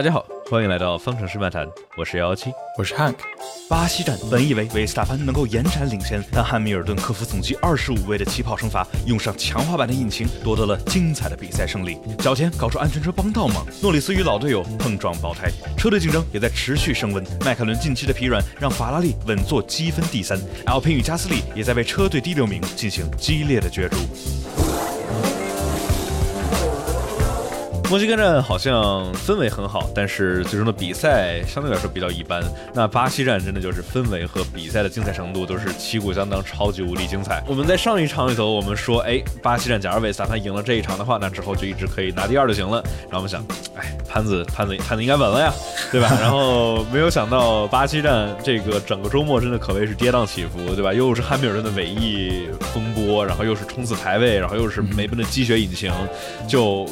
大家好，欢迎来到方程式漫谈，我是幺幺七，我是 Hank。巴西站本以为维斯塔潘能够延展领先，但汉密尔顿克服总计二十五位的起跑惩罚，用上强化版的引擎，夺得了精彩的比赛胜利。脚前搞出安全车帮倒忙，诺里斯与老队友碰撞爆胎，车队竞争也在持续升温。迈凯伦近期的疲软让法拉利稳坐积分第三，L 平与加斯利也在为车队第六名进行激烈的角逐。墨西哥站好像氛围很好，但是最终的比赛相对来说比较一般。那巴西站真的就是氛围和比赛的精彩程度都是旗鼓相当，超级无敌精彩。我们在上一场里头，我们说，哎，巴西站假如维斯塔潘赢了这一场的话，那之后就一直可以拿第二就行了。然后我们想，哎，潘子潘子潘子应该稳了呀，对吧？然后没有想到巴西站这个整个周末真的可谓是跌宕起伏，对吧？又是汉密尔顿的尾翼风波，然后又是冲刺排位，然后又是梅奔的积雪引擎，就。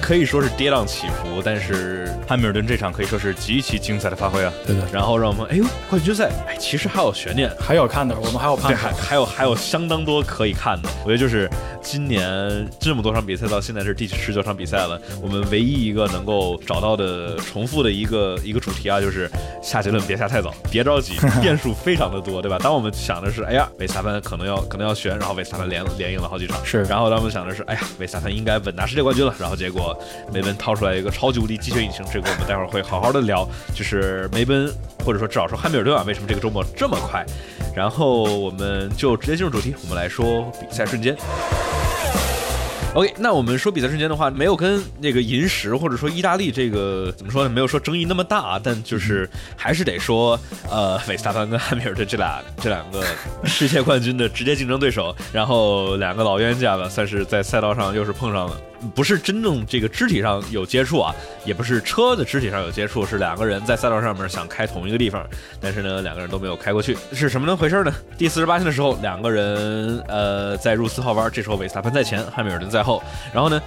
可以说是跌宕起伏，但是汉密尔顿这场可以说是极其精彩的发挥啊！对的，然后让我们哎呦，冠军赛哎，其实还有悬念，还有看的，我们还有看，对，还还有还有相当多可以看的。我觉得就是今年这么多场比赛到现在是第十九场比赛了，我们唯一一个能够找到的重复的一个一个主题啊，就是下结论别下太早，别着急，变数非常的多，对吧？当我们想的是哎呀，维斯塔潘可能要可能要悬，然后维斯塔潘连连赢了好几场，是，然后当我们想的是哎呀，维斯塔潘应该稳拿世界冠军了，然后结果。梅奔掏出来一个超级无敌积雪引擎，这个我们待会儿会好好的聊。就是梅奔，或者说至少说汉密尔顿啊，为什么这个周末这么快？然后我们就直接进入主题，我们来说比赛瞬间。OK，那我们说比赛瞬间的话，没有跟那个银石或者说意大利这个怎么说呢？没有说争议那么大，但就是还是得说，呃，维斯塔潘跟汉密尔顿这俩这两个世界冠军的直接竞争对手，然后两个老冤家吧，算是在赛道上又是碰上了。不是真正这个肢体上有接触啊，也不是车的肢体上有接触，是两个人在赛道上面想开同一个地方，但是呢，两个人都没有开过去，是什么呢回事呢？第四十八圈的时候，两个人呃在入四号弯，这时候韦斯塔潘在前，汉密尔顿在后，然后呢？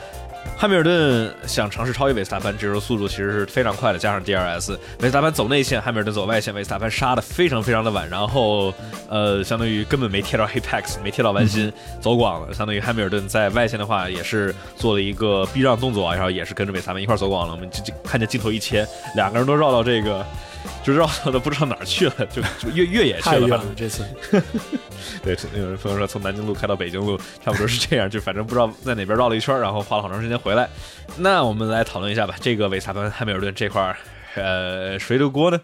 汉密尔顿想尝试超越维斯塔潘，这时候速度其实是非常快的，加上 DRS，维斯塔潘走内线，汉密尔顿走外线，维斯塔潘杀的非常非常的晚，然后呃，相当于根本没贴到 Apex，没贴到弯心，走广了，相当于汉密尔顿在外线的话也是做了一个避让动作，然后也是跟着维斯塔潘一块走广了，我们就就看见镜头一切，两个人都绕到这个。就绕到不知道哪儿去了，就就越越野去了。太远了这次。对，有人朋友说从南京路开到北京路，差不多是这样，就反正不知道在哪边绕了一圈，然后花了好长时间回来。那我们来讨论一下吧，这个维斯塔潘、汉密尔顿这块儿，呃，谁的锅呢？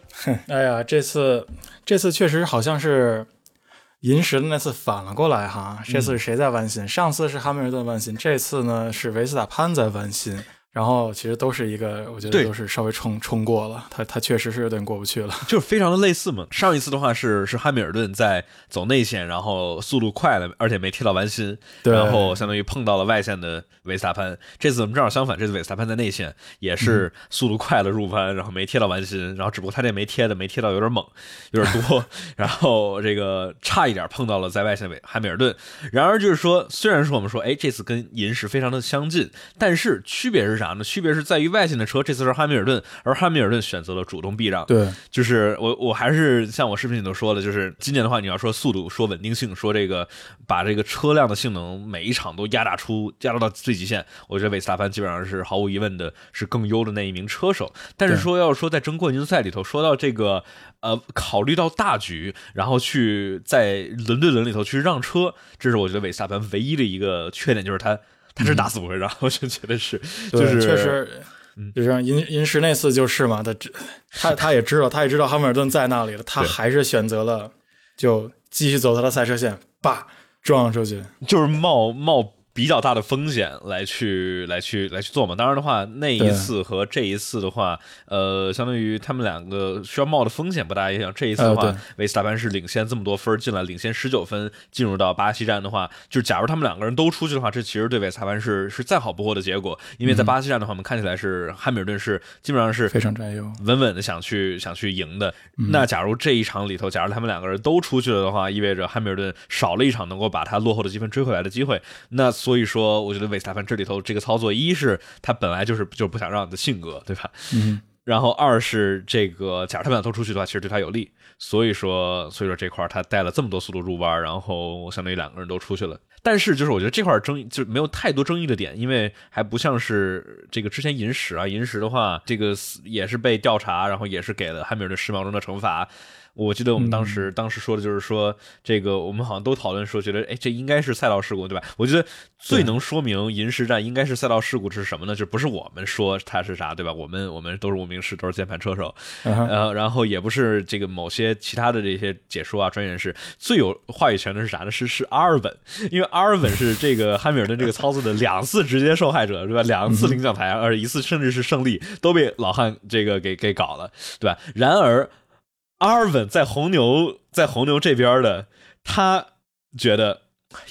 哎呀，这次这次确实好像是银石的那次反了过来哈，这次是谁在弯心？上次是汉密尔顿弯心，这次呢是维斯塔潘在弯心。然后其实都是一个，我觉得都是稍微冲冲过了，他他确实是有点过不去了，就是非常的类似嘛。上一次的话是是汉密尔顿在走内线，然后速度快了，而且没贴到完心，然后相当于碰到了外线的维斯塔潘。这次我们正好相反，这次维斯塔潘在内线也是速度快了入弯，然后没贴到完心，然后只不过他这没贴的没贴到有点猛，有点多，然后这个差一点碰到了在外线维汉密尔顿。然而就是说，虽然说我们说，哎，这次跟银石非常的相近，但是区别是啥呢？区别是在于外线的车，这次是汉密尔顿，而汉密尔顿选择了主动避让。对，就是我，我还是像我视频里头说的，就是今年的话，你要说速度，说稳定性，说这个把这个车辆的性能每一场都压榨出，压榨到最极限，我觉得维斯塔潘基本上是毫无疑问的是更优的那一名车手。但是说要说在争冠军赛里头，说到这个呃，考虑到大局，然后去在轮对轮里头去让车，这是我觉得维斯塔潘唯一的一个缺点，就是他。他是打死不会让，我就觉得是，就是确实，就像银银石那次就是嘛，他他 他也知道，他也知道汉密尔顿在那里了，他还是选择了就继续走他的赛车线，叭撞出去，就是冒冒。比较大的风险来去来去来去做嘛，当然的话，那一次和这一次的话，呃，相当于他们两个需要冒的风险不大一样。这一次的话，维斯塔潘是领先这么多分进来，领先十九分进入到巴西站的话，就是假如他们两个人都出去的话，这其实对维斯塔潘是是再好不过的结果。因为在巴西站的话，我们看起来是汉密尔顿是基本上是非常占优，稳稳的想去想去赢的。那假如这一场里头，假如他们两个人都出去了的话，意味着汉密尔顿少了一场能够把他落后的积分追回来的机会。那所以说，我觉得韦斯塔潘这里头这个操作，一是他本来就是就是不想让你的性格，对吧？嗯。然后二是这个，假如他们俩都出去的话，其实对他有利。所以说，所以说这块他带了这么多速度入弯，然后相当于两个人都出去了。但是就是我觉得这块争议就没有太多争议的点，因为还不像是这个之前银石啊，银石的话，这个也是被调查，然后也是给了汉密尔顿十秒钟的惩罚。我记得我们当时当时说的就是说，这个我们好像都讨论说，觉得哎，这应该是赛道事故，对吧？我觉得最能说明银石站应该是赛道事故是什么呢？就不是我们说它是啥，对吧？我们我们都是无名氏，都是键盘车手，呃，然后也不是这个某些其他的这些解说啊、专业人士，最有话语权的是啥呢？是是阿尔本，因为阿尔本是这个汉密尔顿这个操作的两次直接受害者，对吧？两次领奖台，而一次甚至是胜利都被老汉这个给给搞了，对吧？然而。阿尔文在红牛，在红牛这边的，他觉得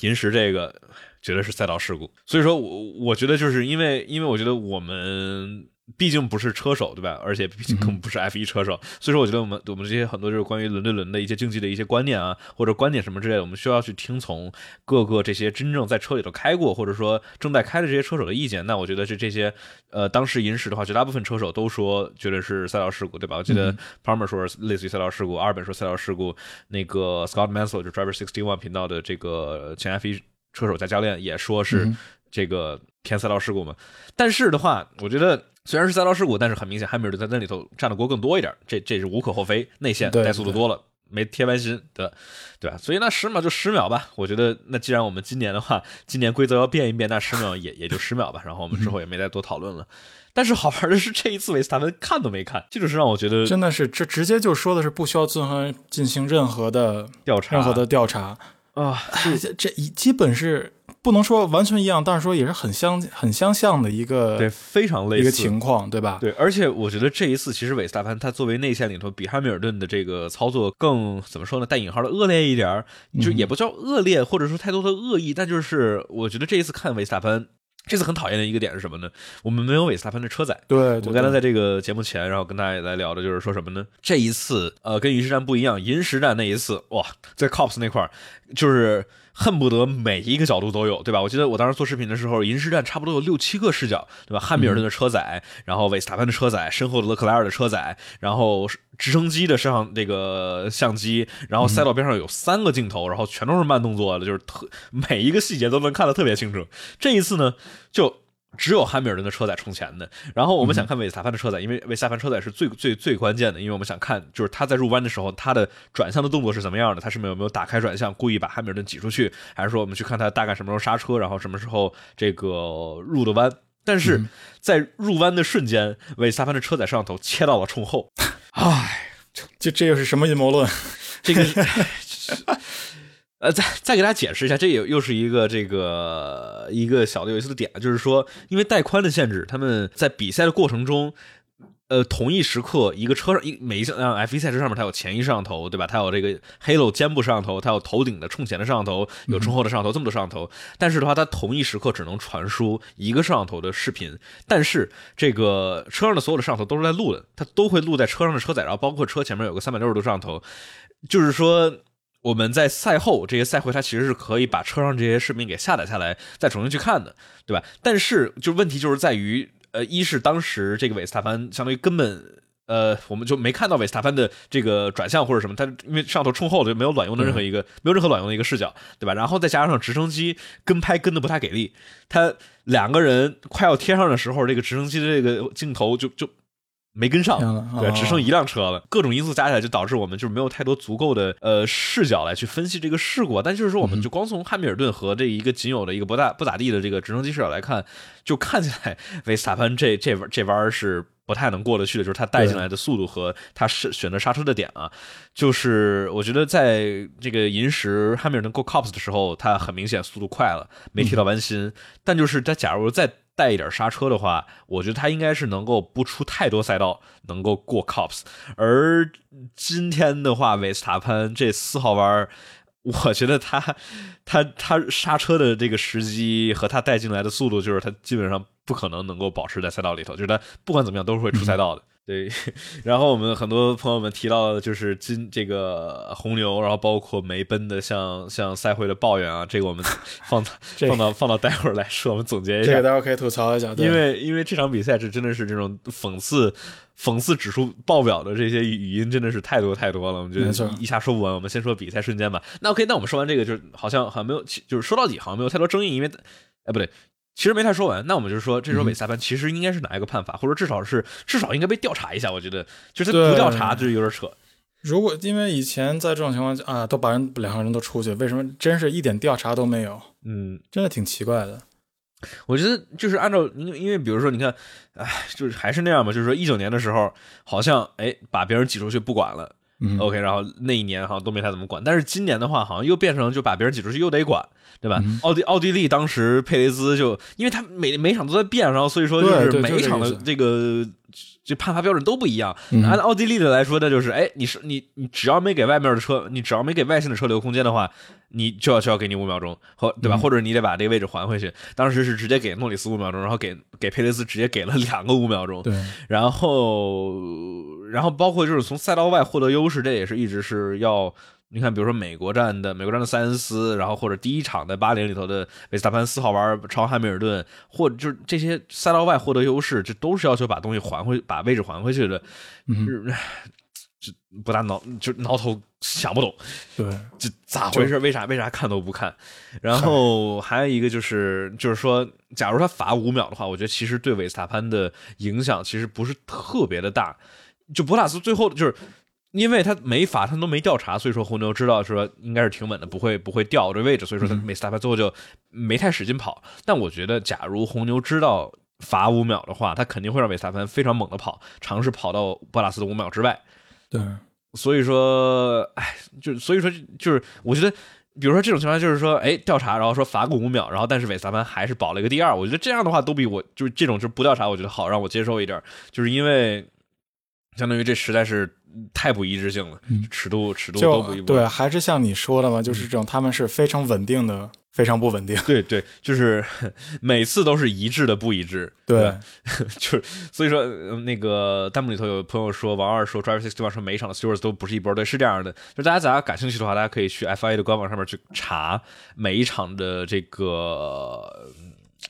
银石这个绝对是赛道事故，所以说，我我觉得就是因为，因为我觉得我们。毕竟不是车手，对吧？而且毕竟更不是 F 一车手，所以说我觉得我们我们这些很多就是关于轮对轮的一些竞技的一些观念啊，或者观点什么之类的，我们需要去听从各个这些真正在车里头开过或者说正在开的这些车手的意见。那我觉得是这些呃，当时银石的话，绝大部分车手都说觉得是赛道事故，对吧？我记得 Palmer 说类似于赛道事故，阿尔本说赛道事故，那个 Scott Mansell 就 Driver Sixty One 频道的这个前 F 一车手加教练也说是这个偏赛道事故嘛。但是的话，我觉得。虽然是赛道事故，但是很明显，汉密尔顿在那里头占的锅更多一点，这这是无可厚非。内线带速度多了，没贴完心的，对吧？所以那十秒就十秒吧。我觉得那既然我们今年的话，今年规则要变一变，那十秒也也就十秒吧。然后我们之后也没再多讨论了。但是好玩的是，这一次维斯塔潘看都没看，这就是让我觉得真的是这直接就说的是不需要进行进行任何的调查，任何的调查啊，这这一基本是。不能说完全一样，但是说也是很相很相像的一个对非常类似一个情况，对吧？对，而且我觉得这一次其实韦斯塔潘他作为内线里头比汉密尔顿的这个操作更怎么说呢？带引号的恶劣一点儿，就也不叫恶劣，或者说太多的恶意，但就是我觉得这一次看韦斯塔潘，这次很讨厌的一个点是什么呢？我们没有韦斯塔潘的车载。对，我刚才在这个节目前，然后跟大家也在聊的就是说什么呢？这一次呃，跟银石站不一样，银石站那一次哇，在 Cops 那块儿就是。恨不得每一个角度都有，对吧？我记得我当时做视频的时候，银石站差不多有六七个视角，对吧？汉密尔顿的车载，然后维斯塔潘的车载，身后的勒克莱尔的车载，然后直升机的摄像那个相机，然后赛道边上有三个镜头，然后全都是慢动作的，就是特每一个细节都能看得特别清楚。这一次呢，就。只有汉密尔顿的车载冲前的，然后我们想看维斯塔潘的车载，因为维斯塔潘车载是最最最关键的，因为我们想看就是他在入弯的时候，他的转向的动作是怎么样的，他是没有没有打开转向，故意把汉密尔顿挤出去，还是说我们去看他大概什么时候刹车，然后什么时候这个入的弯？但是在入弯的瞬间，维斯塔潘的车载摄像头切到了冲后，唉，这这又是什么阴谋论？这个。呃，再再给大家解释一下，这也又是一个这个一个小的有意思的点，就是说，因为带宽的限制，他们在比赛的过程中，呃，同一时刻，一个车上一每一辆 F1 赛车上面，它有前一摄像头，对吧？它有这个 Halo 肩部摄像头，它有头顶的冲前的摄像头，有冲后的摄像头，这么多摄像头。但是的话，它同一时刻只能传输一个摄像头的视频。但是这个车上的所有的摄像头都是在录的，它都会录在车上的车载，然后包括车前面有个三百六十度摄像头，就是说。我们在赛后这些赛会，它其实是可以把车上这些视频给下载下来，再重新去看的，对吧？但是就问题就是在于，呃，一是当时这个韦斯塔潘相当于根本，呃，我们就没看到韦斯塔潘的这个转向或者什么，他因为摄像头冲后就没有卵用的任何一个，没有任何卵用的一个视角，对吧？然后再加上直升机跟拍跟的不太给力，他两个人快要贴上的时候，这个直升机的这个镜头就就。没跟上，对，只剩一辆车了。各种因素加起来，就导致我们就是没有太多足够的呃视角来去分析这个事故。但就是说，我们就光从汉密尔顿和这一个仅有的一个不大不咋地的这个直升机视角来看，就看起来维斯塔潘这这这弯是不太能过得去的。就是他带进来的速度和他是选择刹车的点啊，就是我觉得在这个银石汉密尔顿过 Cops 的时候，他很明显速度快了，没提到弯心。但就是他假如在带一点刹车的话，我觉得他应该是能够不出太多赛道，能够过 Cops。而今天的话，维斯塔潘这四号弯，我觉得他他他刹车的这个时机和他带进来的速度，就是他基本上不可能能够保持在赛道里头，就是他不管怎么样都是会出赛道的。对，然后我们很多朋友们提到的就是今这个红牛，然后包括梅奔的像像赛会的抱怨啊，这个我们 放到放到放到待会儿来说，我们总结一下。这个待会儿可以吐槽一下，因为因为这场比赛是真的是这种讽刺讽刺指数爆表的这些语音真的是太多太多了，我们觉得一下说不完。我们先说比赛瞬间吧。那 OK，那我们说完这个，就是好像好像没有，就是说到底好像没有太多争议，因为哎不对。其实没太说完，那我们就说，这时候韦萨潘其实应该是哪一个判罚，或者至少是至少应该被调查一下。我觉得，就是不调查就有点扯。如果因为以前在这种情况下啊，都把人两个人都出去，为什么真是一点调查都没有？嗯，真的挺奇怪的。我觉得就是按照，因为因为比如说，你看，哎，就是还是那样嘛，就是说一九年的时候，好像哎把别人挤出去不管了。OK，然后那一年好像都没太怎么管，但是今年的话，好像又变成就把别人挤出去又得管，对吧？奥地奥地利当时佩雷兹就因为他每每场都在变，然后所以说就是每一场的这个。这判罚标准都不一样。按奥地利的来说，那就是，哎，你是你你只要没给外面的车，你只要没给外线的车留空间的话，你就要就要给你五秒钟，或对吧？或者你得把这个位置还回去。当时是直接给诺里斯五秒钟，然后给给佩雷斯直接给了两个五秒钟。对，然后然后包括就是从赛道外获得优势，这也是一直是要。你看，比如说美国站的美国站的塞恩斯，然后或者第一场的巴林里头的维斯塔潘四号弯超汉密尔顿，或者就是这些赛道外获得优势，这都是要求把东西还回，把位置还回去的。嗯，这不大挠，就挠头想不懂。对，这咋回事？为啥为啥看都不看？然后还有一个就是，就是说，假如他罚五秒的话，我觉得其实对维斯塔潘的影响其实不是特别的大。就博塔斯最后就是。因为他没罚，他都没调查，所以说红牛知道说应该是挺稳的，不会不会掉这位置，所以说他梅斯塔潘最后就没太使劲跑。但我觉得，假如红牛知道罚五秒的话，他肯定会让维斯塔潘非常猛的跑，尝试跑到博拉斯的五秒之外。对，所以说，哎，就所以说就是，我觉得，比如说这种情况，就是说，哎，调查，然后说罚个五秒，然后但是维斯塔潘还是保了一个第二，我觉得这样的话都比我就是这种就是不调查，我觉得好让我接受一点，就是因为相当于这实在是。太不一致性了，尺度尺度都不一。对，还是像你说的嘛，就是这种他们是非常稳定的，非常不稳定。对对，就是 每次都是一致的不一致。对，就是所以说那个弹幕里头有朋友说，王二说，Driver Six 对吧？说每一场的 Stewards 都不是一波，对，是这样的。就大家大家感兴趣的话，大家可以去 FIA 的官网上面去查每一场的这个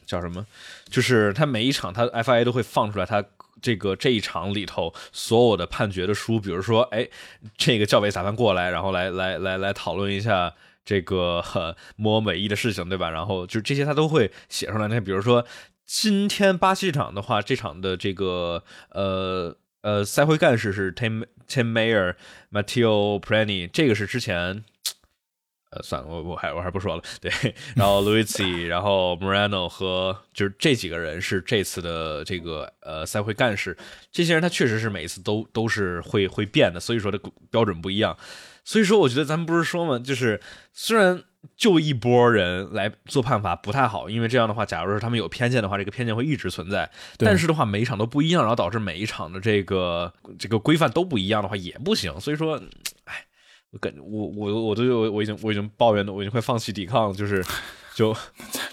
叫什么，就是他每一场他 FIA 都会放出来他。这个这一场里头所有的判决的书，比如说，哎，这个教委裁判过来，然后来来来来讨论一下这个 摸美意的事情，对吧？然后就这些他都会写出来。那比如说今天巴西场的话，这场的这个呃呃赛会干事是 Tim Tim Mayer Matteo Prani，这个是之前。呃，算了，我我还我还不说了。对，然后 Luigi，然后 Morano 和就是这几个人是这次的这个呃赛会干事。这些人他确实是每一次都都是会会变的，所以说的标准不一样。所以说，我觉得咱们不是说嘛，就是虽然就一波人来做判罚不太好，因为这样的话，假如说他们有偏见的话，这个偏见会一直存在。但是的话，每一场都不一样，然后导致每一场的这个这个规范都不一样的话，也不行。所以说，哎。感我我我都有我已经我已经抱怨的我已经快放弃抵抗了，就是 就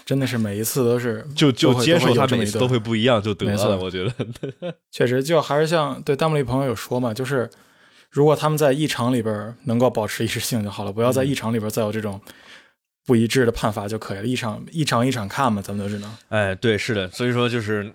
真的是每一次都是 就就接受他每一次都会不一样就得了，我觉得 确实就还是像对弹幕里朋友有说嘛，就是如果他们在一场里边能够保持一致性就好了，不要在一场里边再有这种不一致的判罚就可以了，一场一场一场看嘛，咱们都知道。哎，对，是的，所以说就是，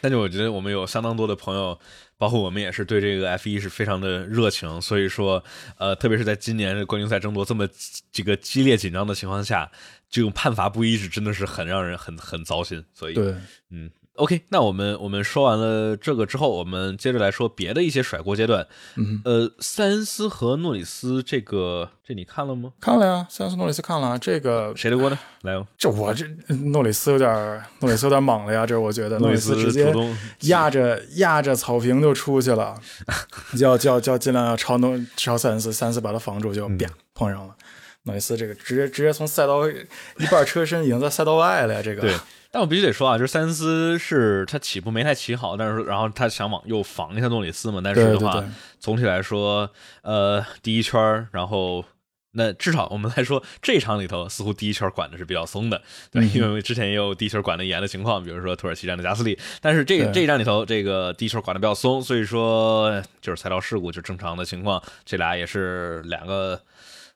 但是我觉得我们有相当多的朋友。包括我们也是对这个 F 一是非常的热情，所以说，呃，特别是在今年的冠军赛争夺这么这个激烈紧张的情况下，这种判罚不一致真的是很让人很很糟心。所以，对，嗯。OK，那我们我们说完了这个之后，我们接着来说别的一些甩锅阶段。嗯，呃，塞恩斯和诺里斯这个，这你看了吗？看了呀，塞恩斯诺里斯看了。这个谁的锅呢？来哦，这我这诺里斯有点诺里斯有点莽了呀，这我觉得 诺里斯直接压着压着草坪就出去了，要要要尽量要超诺超塞恩斯，塞恩斯把他防住，就啪碰上了。诺里斯这个直接直接从赛道一半车身已经在赛道外了呀，这个。对。但我必须得说啊，就是塞恩斯是他起步没太起好，但是然后他想往右防一下诺里斯嘛，但是的话，总体来说，呃，第一圈然后那至少我们来说，这场里头似乎第一圈管的是比较松的，对，因为之前也有第一圈管的严的情况，比如说土耳其站的加斯利。但是这个这一站里头，这个第一圈管的比较松，所以说就是赛道事故就正常的情况。这俩也是两个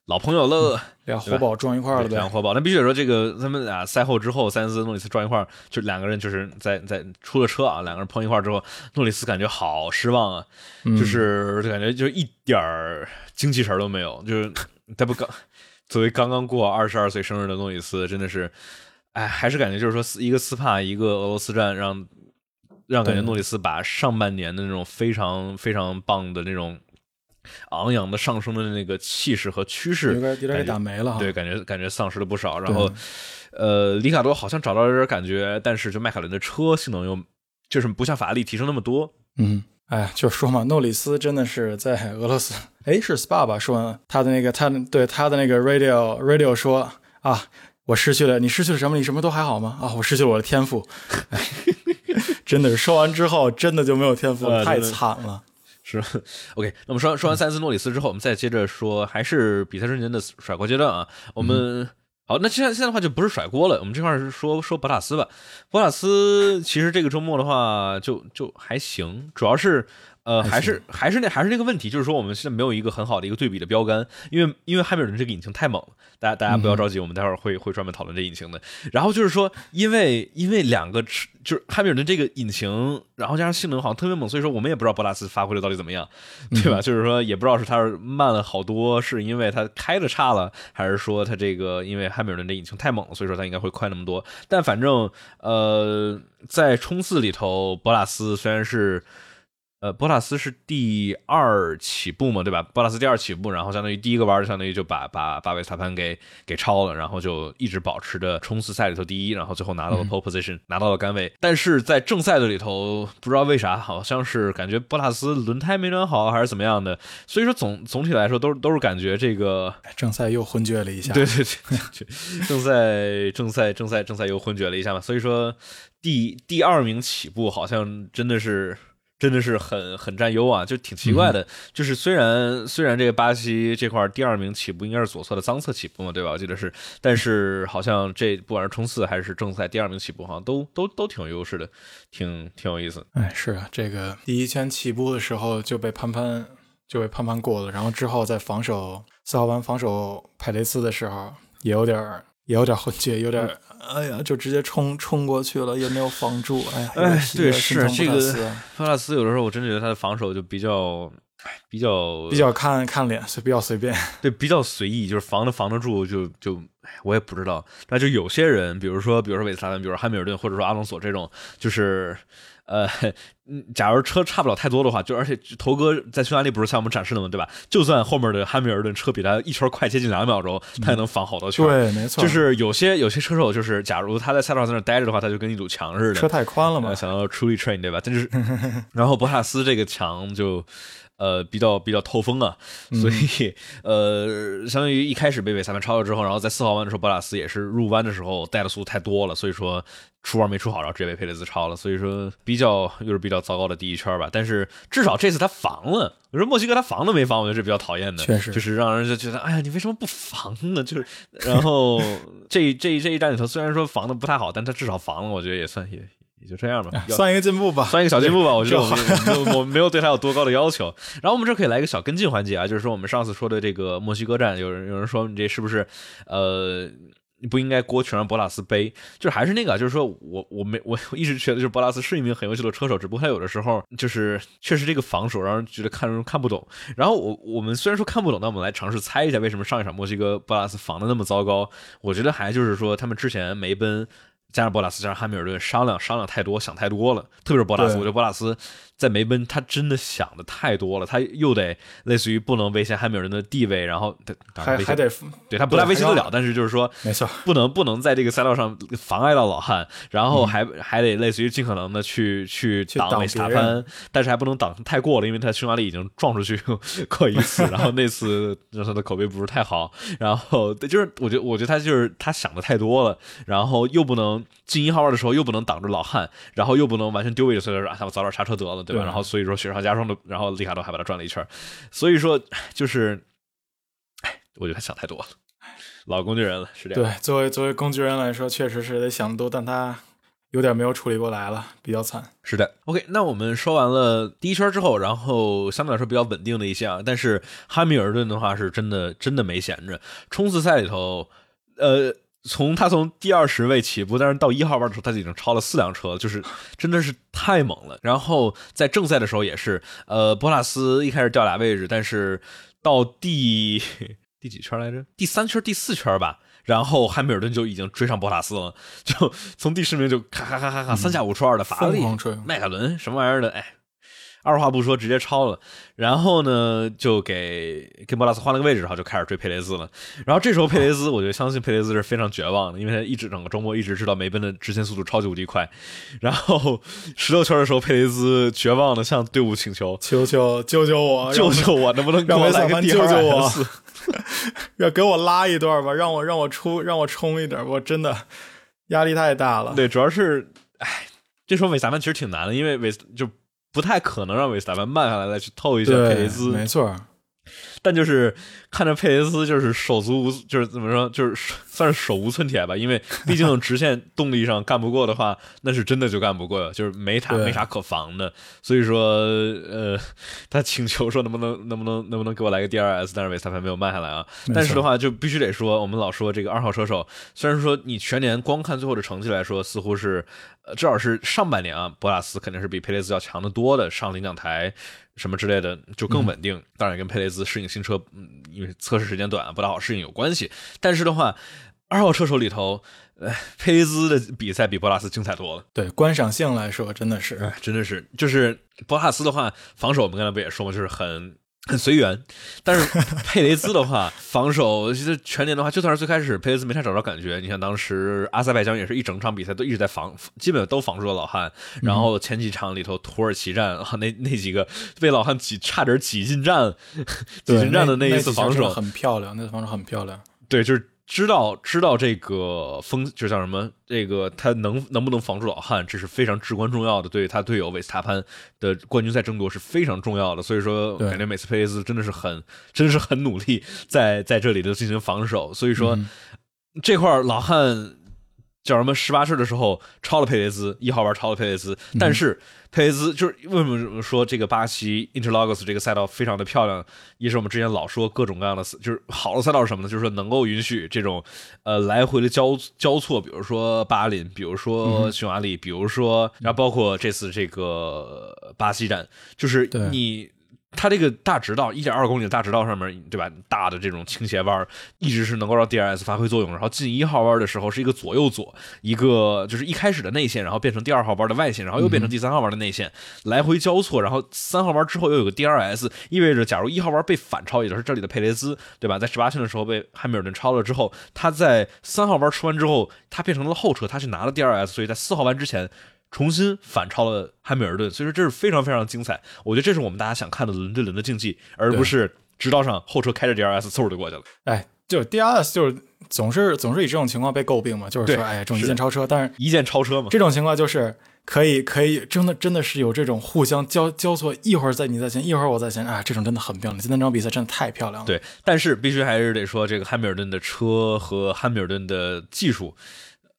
老朋友了，俩活宝撞一块了呗。两活宝，那必须得说，这个他们俩赛后之后，塞恩斯、诺里斯撞一块就两个人就是在在出了车啊，两个人碰一块之后，诺里斯感觉好失望啊，就是感觉就一点精气神都没有，就是。他不刚作为刚刚过二十二岁生日的诺里斯，真的是，哎，还是感觉就是说，一个斯帕，一个俄罗斯站，让让感觉诺里斯把上半年的那种非常非常棒的那种昂扬的上升的那个气势和趋势，有点有点给打没了，对，感觉感觉丧失了不少。然后，呃，里卡多好像找到了点感觉，但是就迈凯伦的车性能又就是不像法拉利提升那么多，嗯。哎，就说嘛，诺里斯真的是在俄罗斯，哎，是 SPA 吧？说他的那个，他对他的那个 radio radio 说啊，我失去了，你失去了什么？你什么都还好吗？啊，我失去了我的天赋。哎，真的是说完之后，真的就没有天赋，太惨了。是 OK，那么说说完塞斯诺里斯之后，我们再接着说，还是比赛瞬间的甩锅阶段啊，我们。好，那现在现在的话就不是甩锅了，我们这块是说说博塔斯吧。博塔斯其实这个周末的话就就还行，主要是。呃，还是还是那还是那个问题，就是说我们现在没有一个很好的一个对比的标杆，因为因为汉密尔顿这个引擎太猛了，大家大家不要着急，我们待会儿会会专门讨论这引擎的。然后就是说，因为因为两个就是汉密尔顿这个引擎，然后加上性能好像特别猛，所以说我们也不知道博拉斯发挥的到底怎么样，对吧？就是说也不知道是他慢了好多，是因为他开的差了，还是说他这个因为汉密尔顿这引擎太猛了，所以说他应该会快那么多。但反正呃，在冲刺里头，博拉斯虽然是。呃，博塔斯是第二起步嘛，对吧？博塔斯第二起步，然后相当于第一个弯，相当于就把把把维斯塔潘给给超了，然后就一直保持着冲刺赛里头第一，然后最后拿到了 pole position，拿到了杆位。但是在正赛的里头，不知道为啥，好像是感觉博塔斯轮胎没暖好，还是怎么样的，所以说总总体来说都都是感觉这个正赛又昏厥了一下。对对对，正赛正赛正赛正赛又昏厥了一下嘛，所以说第第二名起步好像真的是。真的是很很占优啊，就挺奇怪的。就是虽然虽然这个巴西这块第二名起步应该是左侧的脏侧起步嘛，对吧？我记得是，但是好像这不管是冲刺还是正赛第二名起步，好像都都都挺有优势的，挺挺有意思。哎，是啊，这个第一圈起步的时候就被潘潘就被潘潘过了，然后之后在防守四号弯防守佩雷斯的时候也有点也有点混血，有点。哎呀，就直接冲冲过去了，也没有防住。哎呀，哎，对，是这个弗拉斯，有的时候我真觉得他的防守就比较，比较比较看看脸，是比较随便，对，比较随意，就是防的防得住，就就，我也不知道。那就有些人，比如说，比如说韦斯塔潘，比如说汉密尔顿，或者说阿隆索这种，就是。呃，嗯，假如车差不了太多的话，就而且头哥在匈牙利不是向我们展示了吗？对吧？就算后面的汉密尔顿车比他一圈快接近两秒钟，他也能防好多圈。对，没错。就是有些有些车手，就是假如他在赛道上在那待着的话，他就跟一堵墙似的。车太宽了嘛，想要 truly train 对吧？但是，然后博塔斯这个墙就。呃，比较比较透风啊，所以呃，相当于一开始被韦萨潘超了之后，然后在四号弯的时候，博拉斯也是入弯的时候带的速度太多了，所以说出弯没出好，然后直接被佩雷兹超了，所以说比较又是比较糟糕的第一圈吧。但是至少这次他防了，我说墨西哥他防都没防，我觉得是比较讨厌的，确实就是让人就觉得，哎呀，你为什么不防呢？就是然后这这这一站里头虽然说防的不太好，但他至少防了，我觉得也算也。也就这样吧，算一个进步吧，算一个小进步吧。我觉得我们我们没有对他有多高的要求。然后我们这可以来一个小跟进环节啊，就是说我们上次说的这个墨西哥站，有人有人说你这是不是呃不应该锅全让博拉斯背？就是还是那个，就是说我我没我一直觉得就是博拉斯是一名很优秀的车手，只不过他有的时候就是确实这个防守让人觉得看人看不懂。然后我我们虽然说看不懂，但我们来尝试猜一下为什么上一场墨西哥博拉斯防的那么糟糕。我觉得还就是说他们之前梅奔。加上博拉斯，加上汉密尔顿商量商量太多，想太多了。特别是博拉斯，我觉得博拉斯。在梅奔，他真的想的太多了，他又得类似于不能威胁汉密尔顿的地位，然后还还得对他不太威胁得了，但是就是说没错，不能不能在这个赛道上妨碍到老汉，然后还还得类似于尽可能的去去挡维斯塔潘，但是还不能挡太过了，因为他匈牙利已经撞出去 过一次，然后那次让他的口碑不是太好，然后就是我觉得我觉得他就是他想的太多了，然后又不能进一号弯的时候又不能挡住老汉，然后又不能完全丢位置，所以说啊，我早点刹车得了。对吧？然后所以说雪上加霜的，然后里卡多还把他转了一圈，所以说就是，我觉得他想太多了，老工具人了，是这样。对，作为作为工具人来说，确实是得想多，但他有点没有处理过来了，比较惨。是的，OK，那我们说完了第一圈之后，然后相对来说比较稳定的一些啊，但是汉密尔顿的话是真的真的没闲着，冲刺赛里头，呃。从他从第二十位起步，但是到一号弯的时候，他已经超了四辆车，就是 真的是太猛了。然后在正赛的时候也是，呃，博拉斯一开始掉俩位置，但是到第第几圈来着？第三圈、第四圈吧。然后汉密尔顿就已经追上博塔斯了，就从第十名就咔咔咔咔咔三下五除二的法拉利、迈凯伦什么玩意儿的，哎。二话不说直接超了，然后呢就给跟博拉斯换了个位置，然后就开始追佩雷兹了。然后这时候佩雷兹，我就相信佩雷兹是非常绝望的，因为他一直整个周末一直知道梅奔的直线速度超级无敌快。然后十六圈的时候，佩雷兹绝望的向队伍请求：“求求救救我，救救我，能不能给我来个救救我？要给我拉一段吧，让我让我出让我冲一点，我真的压力太大了。”对，主要是，哎，这时候韦萨曼其实挺难的，因为韦就。不太可能让维斯塔潘慢下来再去透一下佩雷兹，没错。但就是看着佩雷斯，就是手足无，就是怎么说，就是算是手无寸铁吧。因为毕竟直线动力上干不过的话，那是真的就干不过，就是没他没啥可防的。所以说，呃，他请求说能不能能不能能不能给我来个 DRS，但是维斯塔潘没有慢下来啊。但是的话，就必须得说，我们老说这个二号车手，虽然说你全年光看最后的成绩来说，似乎是呃至少是上半年啊，博拉斯肯定是比佩雷斯要强得多的，上领奖台。什么之类的就更稳定，当然跟佩雷兹适应新车，嗯，测试时间短，不大好适应有关系。但是的话，二号车手里头，呃，佩雷兹的比赛比博拉斯精彩多了。对观赏性来说，真的是，真的是，就是博拉斯的话，防守我们刚才不也说嘛？就是很。很随缘，但是佩雷兹的话，防守其实全年的话，就算是最开始佩雷兹没太找着感觉。你像当时阿塞拜疆也是一整场比赛都一直在防，基本都防住了老汉。然后前几场里头土耳其战啊，那那几个被老汉挤差点挤进站，挤进站的那一次防守很漂亮，那次防守很漂亮。对，就是。知道知道这个风就像什么？这个他能能不能防住老汉，这是非常至关重要的。对他队友韦斯塔潘的冠军赛争夺是非常重要的。所以说，感觉每次佩雷斯真的是很，真的是很努力在在这里的进行防守。所以说，这块老汉。叫什么？十八岁的时候超了佩雷兹，一号玩超了佩雷兹。但是佩雷兹就是为什么说这个巴西 Interlagos 这个赛道非常的漂亮？也是我们之前老说各种各样的，就是好的赛道是什么呢？就是说能够允许这种呃来回的交交错，比如说巴林，比如说匈牙利，比如说然后包括这次这个巴西站，就是你。它这个大直道一点二公里的大直道上面对吧？大的这种倾斜弯一直是能够让 DRS 发挥作用。然后进一号弯的时候是一个左右左，一个就是一开始的内线，然后变成第二号弯的外线，然后又变成第三号弯的内线，来回交错。然后三号弯之后又有个 DRS，意味着假如一号弯被反超，也就是这里的佩雷兹对吧？在十八圈的时候被汉密尔顿超了之后，他在三号弯出完之后，他变成了后车，他去拿了 DRS，所以在四号弯之前。重新反超了汉密尔顿，所以说这是非常非常精彩。我觉得这是我们大家想看的轮对轮的竞技，而不是直道上后车开着 DRS 嗖就过去了。哎，就 DRS 就是总是总是以这种情况被诟病嘛，就是说哎这种一键超车，但是一键超车嘛，这种情况就是可以可以真的真的是有这种互相交交错，一会儿在你在前，一会儿我在前，啊，这种真的很漂亮。今天这场比赛真的太漂亮了。对，但是必须还是得说这个汉密尔顿的车和汉密尔顿的技术。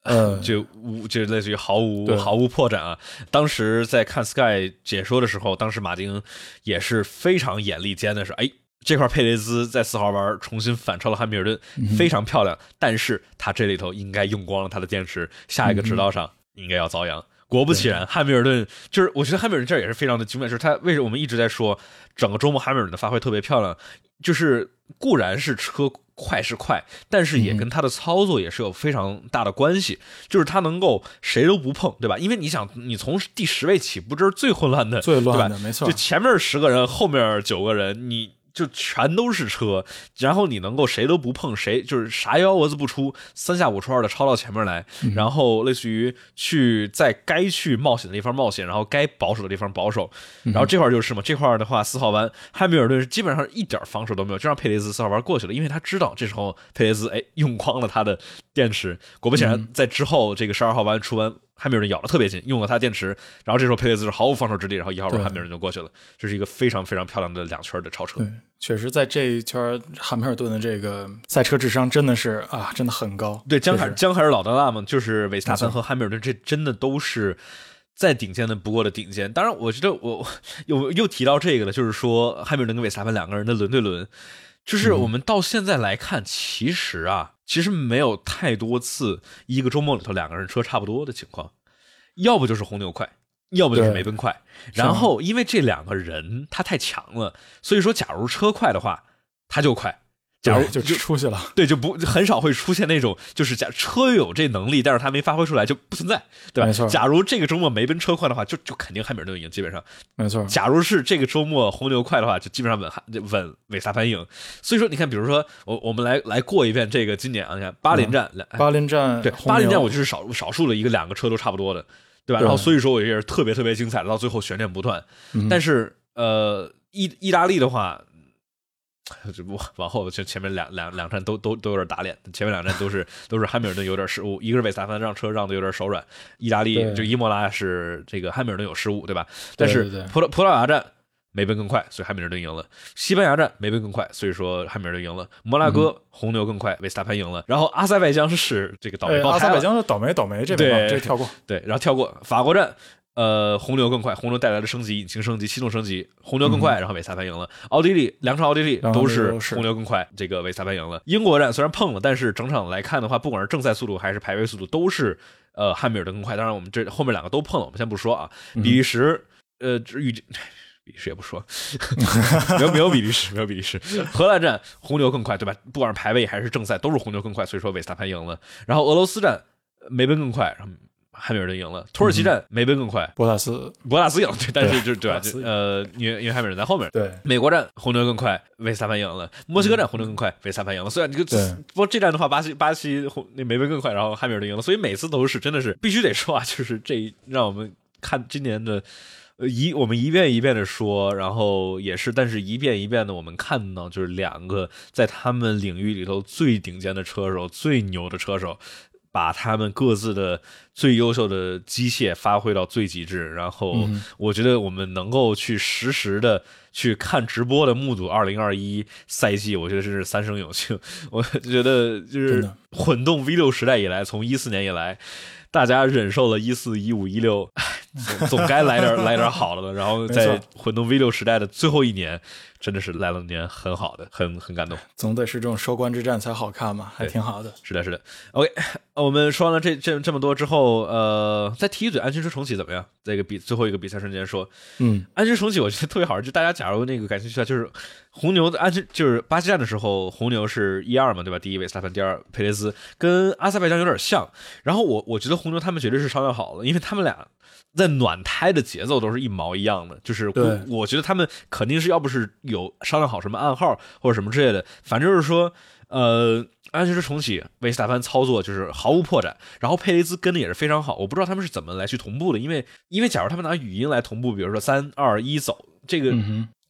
呃，就无就类似于毫无毫无破绽啊！当时在看 Sky 解说的时候，当时马丁也是非常眼力尖的，是哎，这块佩雷兹在四号弯重新反超了汉密尔顿，非常漂亮。但是他这里头应该用光了他的电池，下一个直道上应该要遭殃。果不其然，汉密尔顿就是我觉得汉密尔顿这儿也是非常的精美，就是他为什么我们一直在说整个周末汉密尔顿的发挥特别漂亮，就是固然是车。快是快，但是也跟他的操作也是有非常大的关系，就是他能够谁都不碰，对吧？因为你想，你从第十位起步，这是最混乱的，最乱的，没错。就前面十个人，后面九个人，你。就全都是车，然后你能够谁都不碰谁，就是啥幺蛾子不出，三下五除二的超到前面来，然后类似于去在该去冒险的地方冒险，然后该保守的地方保守，然后这块就是嘛，这块的话四号弯汉密尔顿是基本上一点防守都没有，就让佩雷兹四号弯过去了，因为他知道这时候佩雷兹哎用光了他的电池，果不其然，在之后这个十二号弯出完汉密尔顿咬得特别紧，用了他电池，然后这时候佩雷兹是毫无防守之力，然后一号位对汉密尔顿就过去了，这是一个非常非常漂亮的两圈的超车。对，确实在这一圈，汉密尔顿的这个赛车智商真的是啊，真的很高。对，江海江海尔老德纳嘛，就是维斯塔潘和汉密尔顿，这真的都是再顶尖的不过的顶尖。当然，我觉得我 又又提到这个了，就是说汉密尔顿跟维斯塔潘两个人的轮对轮，就是嗯我们到现在来看，其实啊，其实没有太多次一个周末里头两个人车差不多的情况，要不就是红牛快。要不就是梅奔快，然后因为这两个人他太强了，所以说假如车快的话，他就快；假如就就出去了。对，就不很少会出现那种，就是假车有这能力，但是他没发挥出来就不存在，对吧？没错假如这个周末没奔车快的话，就就肯定汉密尔顿赢，基本上。没错，假如是这个周末红牛快的话，就基本上稳汉稳维萨潘赢。所以说，你看，比如说我我们来来过一遍这个今年啊，你看巴林站，两巴林站对巴林站，我就是少少数的一个两个车都差不多的，对吧？对然后所以说我也是特别特别精彩的，到最后悬念不断。嗯但是呃，意意大利的话，这不往后就前面两两两站都都都有点打脸，前面两站都是都是汉密尔顿有点失误，一个是维斯塔潘让车让的有点手软，意大利对就伊莫拉是这个汉密尔顿有失误，对吧？但是葡萄葡萄牙站。梅奔更快，所以汉密尔顿赢了。西班牙站梅奔更快，所以说汉密尔顿赢了。摩纳哥、红牛更快，维斯塔潘赢了。然后阿塞拜疆是这个倒霉哎阿塞拜疆是倒霉倒霉，这边这跳过。对，然后跳过法国站，呃，红牛更快，红牛带来了升级，引擎升级，系统升级，红牛更快，然后维斯塔潘赢了。奥地利两场奥地利都是红牛更快，这个维斯塔潘赢了。英国站虽然碰了，但是整场来看的话，不管是正赛速度还是排位速度，都是呃汉密尔顿更快。当然，我们这后面两个都碰了，我们先不说啊。比利时，呃，预计。比利时也不说，没有没有比利时，没有比利时。荷兰站红牛更快，对吧？不管是排位还是正赛，都是红牛更快，所以说维斯塔潘赢了。然后俄罗斯站梅奔更快，然后汉密尔顿赢了。土耳其站梅奔更快，博塔斯博纳斯赢了，对，但是就是对吧？呃，因为因为汉密尔顿在后面。对美国站红牛更快，维斯塔潘赢了；墨西哥站红牛更快，维斯塔潘赢了。虽然这个对不过这站的话，巴西巴西红那梅奔更快，然后汉密尔顿赢了，所以每次都是真的是必须得说啊，就是这让我们看今年的。呃，一我们一遍一遍的说，然后也是，但是一遍一遍的我们看到，就是两个在他们领域里头最顶尖的车手、最牛的车手，把他们各自的最优秀的机械发挥到最极致。然后，嗯我觉得我们能够去实时的去看直播的目睹二零二一赛季，我觉得真是三生有幸。我觉得就是混动 V 六时代以来，从一四年以来。大家忍受了一四一五一六，总总该来点来点好的了。然后在混动 V 六时代的最后一年，真的是来了年很好的，很很感动。总得是这种收官之战才好看嘛，还挺好的。是的，是的。OK，我们说完了这这这么多之后，呃，再提一嘴安全车重启怎么样？这个比最后一个比赛瞬间说，嗯，安全重启我觉得特别好，就大家假如那个感兴趣的，就是红牛的安全，就是巴西站的时候，红牛是一二嘛，对吧？第一位斯塔潘，第二佩雷斯，跟阿塞拜疆有点像。然后我我觉得红牛他们绝对是商量好了，因为他们俩在暖胎的节奏都是一毛一样的，就是对我我觉得他们肯定是要不是有商量好什么暗号或者什么之类的，反正就是说，呃。安全车重启，维斯塔潘操作就是毫无破绽，然后佩雷兹跟的也是非常好。我不知道他们是怎么来去同步的，因为因为假如他们拿语音来同步，比如说三二一走，这个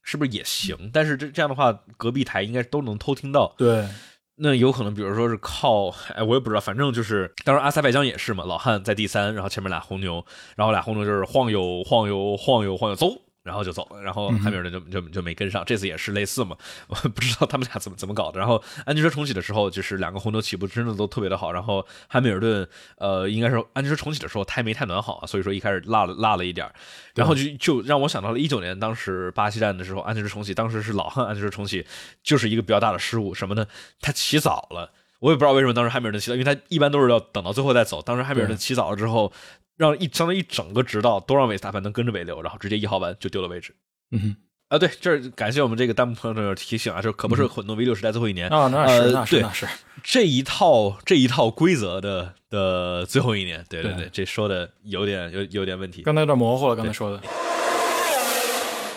是不是也行？但是这这样的话，隔壁台应该都能偷听到。对，那有可能，比如说是靠，哎，我也不知道，反正就是，当时阿塞拜疆也是嘛，老汉在第三，然后前面俩红牛，然后俩红牛就是晃悠晃悠晃悠晃悠走。然后就走了，然后汉密尔顿就就就没跟上，这次也是类似嘛，我不知道他们俩怎么怎么搞的。然后安全车重启的时候，就是两个红牛起步真的都特别的好，然后汉密尔顿呃应该是安全车重启的时候胎没太暖好啊，所以说一开始落了落了一点儿，然后就就让我想到了一九年当时巴西站的时候安全车重启，当时是老汉安全车重启，就是一个比较大的失误，什么呢？他起早了。我也不知道为什么当时汉密尔顿起早，因为他一般都是要等到最后再走。当时汉密尔顿起早了之后，让一相当于一整个直道都让维斯塔潘能跟着尾流，然后直接一号弯就丢了位置。嗯哼，啊，对，这儿感谢我们这个弹幕朋友的提醒啊，这可不是混动 V 六时代最后一年啊，那是呃那是那是，这一套这一套规则的的最后一年，对对对对，这说的有点有有点问题。刚才有点模糊了，刚才说的。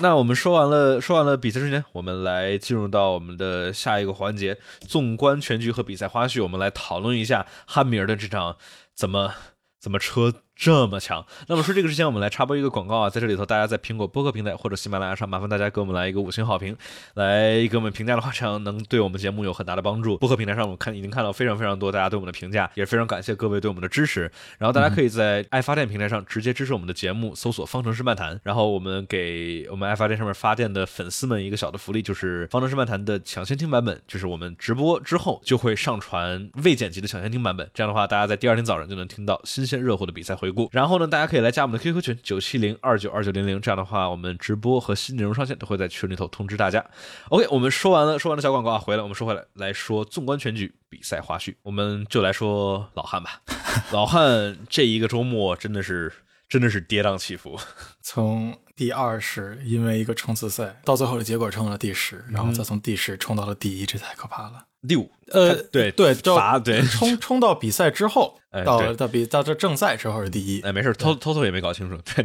那我们说完了，说完了比赛瞬间，我们来进入到我们的下一个环节。纵观全局和比赛花絮，我们来讨论一下汉米尔的这场怎么怎么车这么强。那么说这个之前，我们来插播一个广告啊，在这里头，大家在苹果播客平台或者喜马拉雅上，麻烦大家给我们来一个五星好评，来给我们评价的话，这样能对我们节目有很大的帮助。播客平台上，我们看已经看到非常非常多大家对我们的评价，也非常感谢各位对我们的支持。然后大家可以在爱发电平台上直接支持我们的节目，搜索“方程式漫谈”，然后我们给我们爱发电上面发电的粉丝们一个小的福利，就是“方程式漫谈”的抢先听版本，就是我们直播之后就会上传未剪辑的抢先听版本。这样的话，大家在第二天早上就能听到新鲜热乎的比赛回顾。然后呢，大家可以来加我们的 QQ 群九七零二九二九零零。这样的话，我们直播和新内容上线都会在群里头通知大家。OK，我们说完了，说完了小广告啊，回来我们说回来来说纵观全局比赛花絮，我们就来说老汉吧。老汉这一个周末真的是真的是跌宕起伏，从第二十因为一个冲刺赛，到最后的结果冲了第十，然后再从第十冲到了第一，这太可怕了。第五，呃，对对，罚对冲冲到比赛之后，哎到到比到这正赛之后是第一，哎，没事，偷偷偷也没搞清楚。对，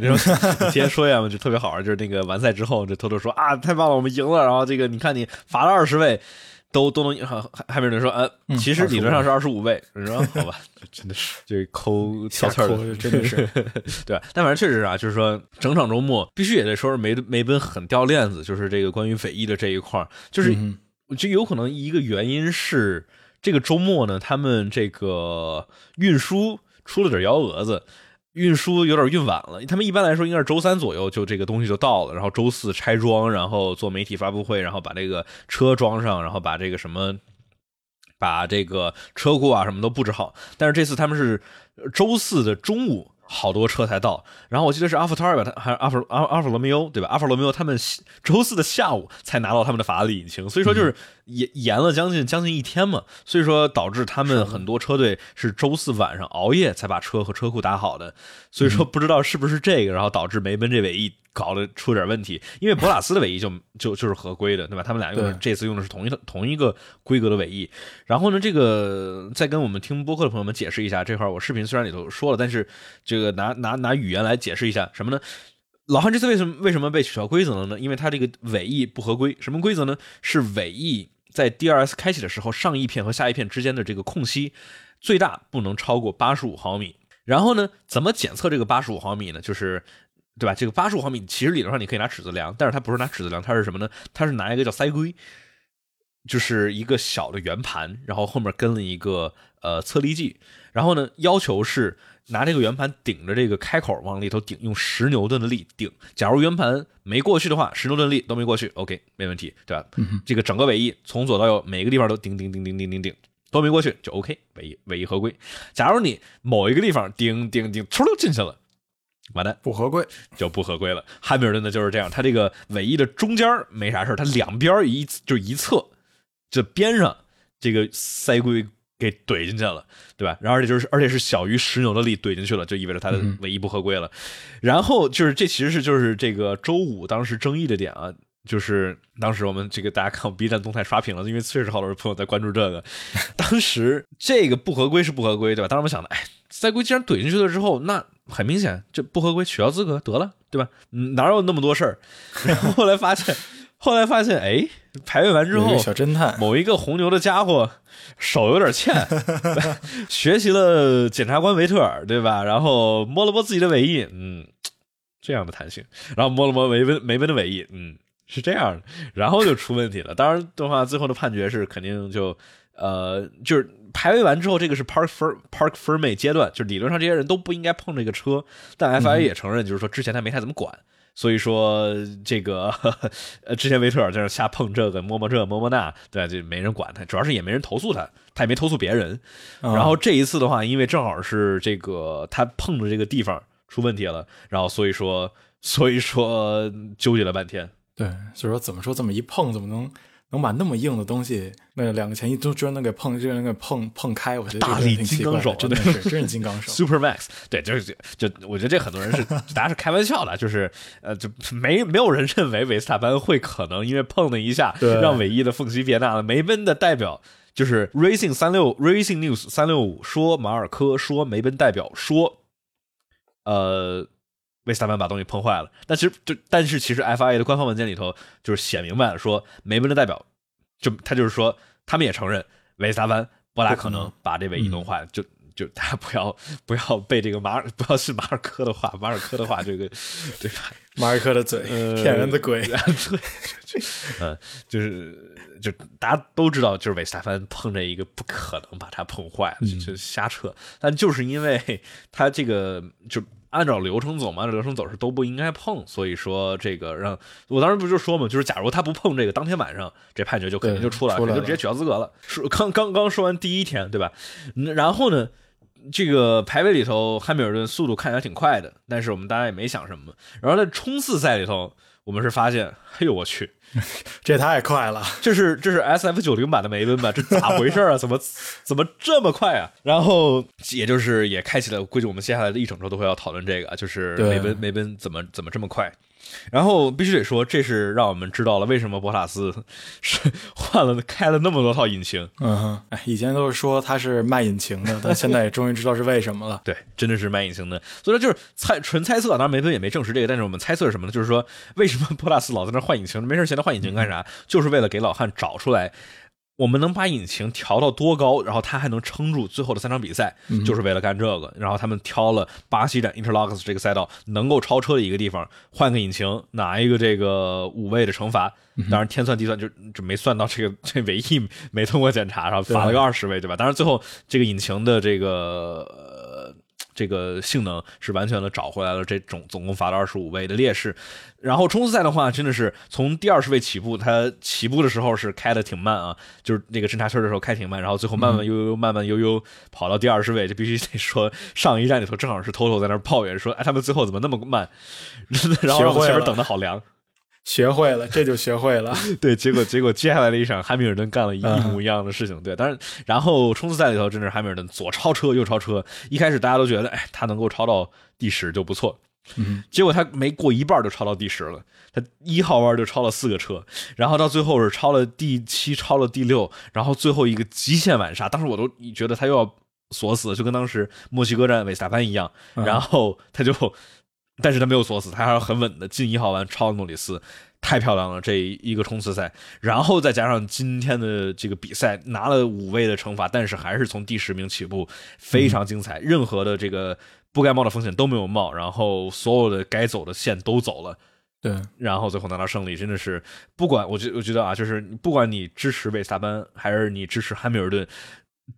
提前说一下嘛，就特别好玩。就是那个完赛之后，就偷偷说啊，太棒了，我们赢了。然后这个你看你罚了二十位，都都能赢。汉汉密尔顿说，呃，嗯其实理论上是二十五位。你说 好吧，真的是这抠小刺儿瞎的真的是 对，但反正确实啊，就是说整场周末必须也得说是梅梅奔很掉链子，就是这个关于匪翼的这一块儿，就是嗯我觉得有可能一个原因是这个周末呢，他们这个运输出了点幺蛾子。运输有点运晚了，他们一般来说应该是周三左右就这个东西就到了，然后周四拆装，然后做媒体发布会，然后把这个车装上，然后把这个什么，把这个车库啊什么都布置好。但是这次他们是周四的中午，好多车才到。然后我记得是阿弗特尔吧，他还是阿弗阿阿弗罗密欧对吧？阿弗罗密欧他们周四的下午才拿到他们的法拉利引擎，所以说就是延延了将近将近一天嘛。所以说导致他们很多车队是周四晚上熬夜才把车和车库打好的。所以说不知道是不是这个，然后导致梅奔这尾翼搞得出点问题。因为博拉斯的尾翼就就就是合规的，对吧？他们俩用的这次用的是同一同一个规格的尾翼。然后呢，这个再跟我们听播客的朋友们解释一下，这块我视频虽然里头说了，但是这个拿拿拿语言来解释一下什么呢？老汉这次为什么为什么被取消规则了呢？因为它这个尾翼不合规。什么规则呢？是尾翼在 DRS 开启的时候，上翼片和下翼片之间的这个空隙最大不能超过八十五毫米。然后呢，怎么检测这个八十五毫米呢？就是对吧？这个八十五毫米其实理论上你可以拿尺子量，但是它不是拿尺子量，它是什么呢？它是拿一个叫塞规，就是一个小的圆盘，然后后面跟了一个呃测力计，然后呢要求是拿这个圆盘顶着这个开口往里头顶，用十牛顿的力顶。假如圆盘没过去的话，十牛顿力都没过去，OK 没问题，对吧？这个整个尾翼从左到右每个地方都顶顶顶顶顶顶顶。都没过去就 OK，尾翼尾翼合规。假如你某一个地方顶顶顶，嗖溜进去了，完蛋，不合规，就不合规了。汉密尔顿呢就是这样，他这个尾翼的中间没啥事儿，他两边一就一侧，这边上这个塞规给怼进去了，对吧？然后而且就是而且是小于十牛的力怼进去了，就意味着它的尾翼不合规了。然后就是这其实是就是这个周五当时争议的点啊。就是当时我们这个大家看我 B 站动态刷屏了，因为确实好多朋友在关注这个。当时这个不合规是不合规，对吧？当时我们想的，哎，赛规既然怼进去了之后，那很明显这不合规，取消资格得了，对吧？嗯，哪有那么多事儿？然后后来发现，后来发现，哎，排位完之后小侦探，某一个红牛的家伙手有点欠，学习了检察官维特尔，对吧？然后摸了摸自己的尾翼，嗯，这样的弹性，然后摸了摸梅奔梅奔的尾翼，嗯，是这样的，然后就出问题了。当然的话，最后的判决是肯定就呃，就是排位完之后，这个是 Park for Park for me 阶段，就理论上这些人都不应该碰这个车，但 FIA 也承认，就是说之前他没太怎么管。所以说，这个呃，之前维特尔在那瞎碰这个摸摸这摸摸那，对？就没人管他，主要是也没人投诉他，他也没投诉别人。啊然后这一次的话，因为正好是这个他碰的这个地方出问题了，然后所以说，所以说纠结了半天。对，所以说怎么说这么一碰，怎么能能把那么硬的东西，那两个前翼都居然能给碰，居然能给碰碰开？我觉得这个大力金刚手真的是真是金刚手。Super Max，对，就是就我觉得这很多人是大家是开玩笑的，就是呃，就没没有人认为维斯塔潘会可能因为碰了一下对让尾翼的缝隙变大了。梅奔的代表就是 Racing 三六 Racing News 三六五说马尔科说梅奔代表说，呃。维斯塔潘把东西碰坏了，但其实就但是其实 FIA 的官方文件里头就是写明白了，说梅奔的代表就他就是说他们也承认维斯塔潘不大可能把这尾翼弄坏，就就大家不要不要被这个马尔不要信马尔科的话，马尔科的话，这个对吧？马尔科的嘴，呃骗人的鬼。对，嗯，就是就大家都知道，就是维斯塔潘碰着一个不可能把它碰坏了，就就瞎扯。但就是因为他这个就按照流程走嘛，按照流程走是都不应该碰，所以说这个让我当时不就说嘛，就是假如他不碰这个，当天晚上这判决就肯定就出来了，对出来了肯定直接取消资格了。说刚刚刚说完第一天，对吧？嗯然后呢？这个排位里头，汉密尔顿速度看起来挺快的，但是我们大家也没想什么。然后在冲刺赛里头，我们是发现，哎呦我去，这太快了，这是这是 S F 九零版的梅奔吧？这咋回事啊？怎么怎么这么快啊？然后也就是也开启了，估计我们接下来的一整周都会要讨论这个，就是梅奔梅奔怎么怎么这么快。然后必须得说，这是让我们知道了为什么博塔斯是换了开了那么多套引擎。嗯哼，哎，以前都是说他是卖引擎的，但现在也终于知道是为什么了。对，真的是卖引擎的，所以说就是猜纯猜测，当然梅奔也没证实这个，但是我们猜测是什么呢？就是说为什么博塔斯老在那换引擎？没事闲着换引擎干啥？就是为了给老汉找出来。我们能把引擎调到多高，然后他还能撑住最后的三场比赛，就是为了干这个。然后他们挑了巴西站 Interlocks 这个赛道能够超车的一个地方，换个引擎，拿一个这个五位的惩罚。当然天算地算就就没算到这个这唯一没通过检查，然后罚了个二十位，对吧？当然最后这个引擎的这个。呃这个性能是完全的找回来了，这总总共罚了二十五位的劣势。然后冲刺赛的话，真的是从第二十位起步，它起步的时候是开的挺慢啊，就是那个侦察车的时候开挺慢，然后最后慢慢悠悠慢慢悠悠跑到第二十位，就必须得说上一站里头正好是 Toto 在那儿抱怨说，哎，他们最后怎么那么慢？然后让我前面等的好凉。学会了，这就学会了。对，结果结果接下来的一场，汉密尔顿干了一模一样的事情。对，但是，然后冲刺赛里头，真的是汉密尔顿左超车右超车。一开始大家都觉得，哎，他能够超到第十就不错。嗯，结果他没过一半就超到第十了，他一号弯就超了四个车，然后到最后是超了第七，超了第六，然后最后一个极限晚刹，当时我都觉得他又要锁死，就跟当时墨西哥站韦斯塔潘一样，然后他就。但是他没有锁死，他还是很稳的进一号弯超了诺里斯，太漂亮了这一个冲刺赛，然后再加上今天的这个比赛拿了五位的惩罚，但是还是从第十名起步，非常精彩，任何的这个不该冒的风险都没有冒，然后所有的该走的线都走了。对，然后最后拿到胜利，真的是不管我觉我觉得啊，就是不管你支持维斯塔潘还是你支持汉密尔顿。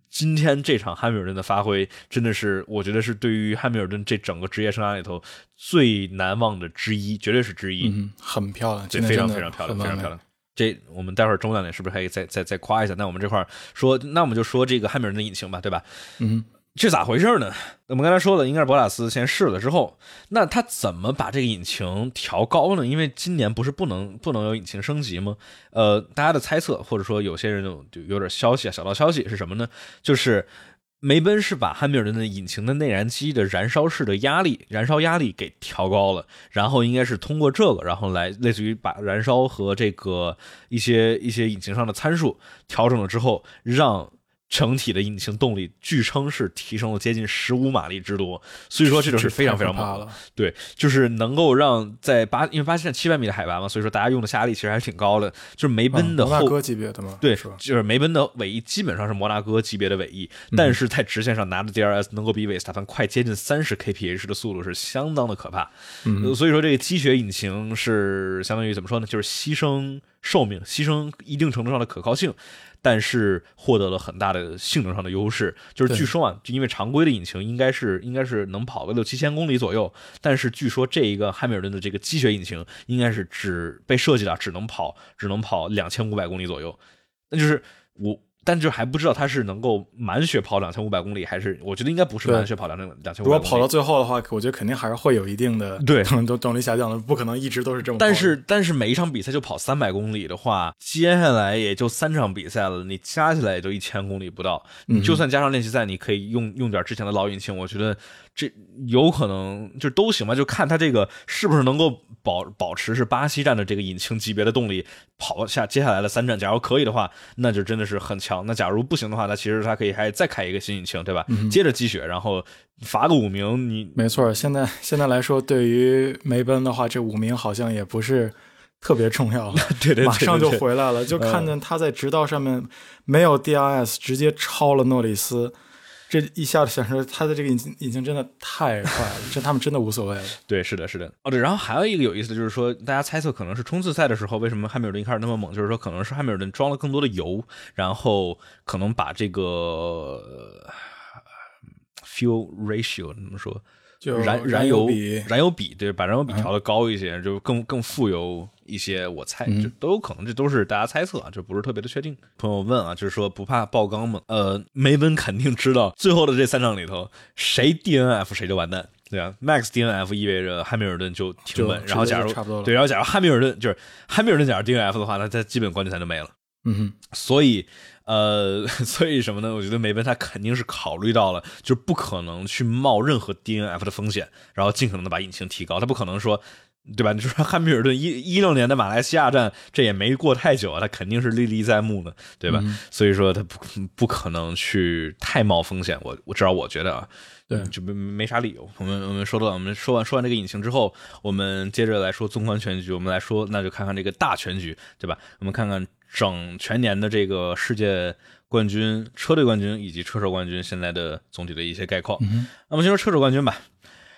今天这场汉密尔顿的发挥，真的是我觉得是对于汉密尔顿这整个职业生涯里头最难忘的之一，绝对是之一。嗯，很漂亮，对，非常非常漂亮，非常漂亮。这我们待会儿中两点是不是可以再再再夸一下？那我们这块儿说，那我们就说这个汉密尔顿的引擎吧，对吧？嗯。这咋回事呢？我们刚才说了，应该是博塔斯先试了之后，那他怎么把这个引擎调高呢？因为今年不是不能不能有引擎升级吗？呃，大家的猜测或者说有些人就就有点消息啊，小道消息是什么呢？就是梅奔是把汉密尔顿的引擎的内燃机的燃烧室的压力、燃烧压力给调高了，然后应该是通过这个，然后来类似于把燃烧和这个一些一些引擎上的参数调整了之后，让。整体的引擎动力据称是提升了接近十五马力之多，所以说这种是非常非常猛了。对，就是能够让在巴，因为巴西站七百米的海拔嘛，所以说大家用的下压力其实还是挺高的。就是梅奔的摩纳哥级别的嘛？对，就是梅奔的尾翼基本上是摩纳哥级别的尾翼，但是在直线上拿着 DRS 能够比韦斯塔潘快接近三十 kph 的速度是相当的可怕。嗯，所以说这个积雪引擎是相当于怎么说呢？就是牺牲寿命，牺牲一定程度上的可靠性。但是获得了很大的性能上的优势，就是据说啊，就因为常规的引擎应该是应该是能跑个六七千公里左右，但是据说这一个汉密尔顿的这个积雪引擎应该是只被设计的只能跑只能跑两千五百公里左右，那就是我。但就还不知道他是能够满血跑两千五百公里，还是我觉得应该不是满血跑两千两千五百公里。如果跑到最后的话，我觉得肯定还是会有一定的对可 能都动力下降的，不可能一直都是这么。但是但是每一场比赛就跑三百公里的话，接下来也就三场比赛了，你加起来也就一千公里不到。你就算加上练习赛，你可以用用点之前的老引擎，我觉得这有可能就都行吧，就看他这个是不是能够保保持是巴西站的这个引擎级别的动力跑下接下来的三站。假如可以的话，那就真的是很强。那假如不行的话，那其实他可以还再开一个新引擎，对吧？接着积雪，然后罚个五名。你没错，现在现在来说，对于梅奔的话，这五名好像也不是特别重要了。对对，马上就回来了，就看见他在直道上面没有 DRS，直接超了诺里斯。这一下显示他的这个引擎引擎真的太快了，这他们真的无所谓了。对，是的，是的。哦，对，然后还有一个有意思的就是说，大家猜测可能是冲刺赛的时候，为什么汉密尔顿一开始那么猛，就是说可能是汉密尔顿装了更多的油，然后可能把这个 fuel ratio 怎么说？就燃燃油比燃油比，对，把燃油比调的高一些，就更更富有一些。我猜这都有可能，这都是大家猜测啊，这不是特别的确定。朋友问啊，就是说不怕爆缸吗？呃，梅奔肯定知道，最后的这三场里头，谁 DNF 谁就完蛋。对啊，Max DNF 意味着汉密尔顿就停稳，然后假如对，然后假如汉密尔顿就是汉密尔顿假如 DNF 的话，那他基本冠军赛就没了。嗯哼，所以，呃，所以什么呢？我觉得梅奔他肯定是考虑到了，就是不可能去冒任何 DNF 的风险，然后尽可能的把引擎提高。他不可能说，对吧？你说汉密尔顿一一六年的马来西亚站，这也没过太久啊，他肯定是历历在目的，对吧？所以说他不不可能去太冒风险。我我至少我觉得啊，对就没没啥理由。我们我们说到我们说完说完这个引擎之后，我们接着来说纵观全局。我们来说，那就看看这个大全局，对吧？我们看看整全年的这个世界冠军、车队冠军以及车手冠军现在的总体的一些概况。那么先说车手冠军吧。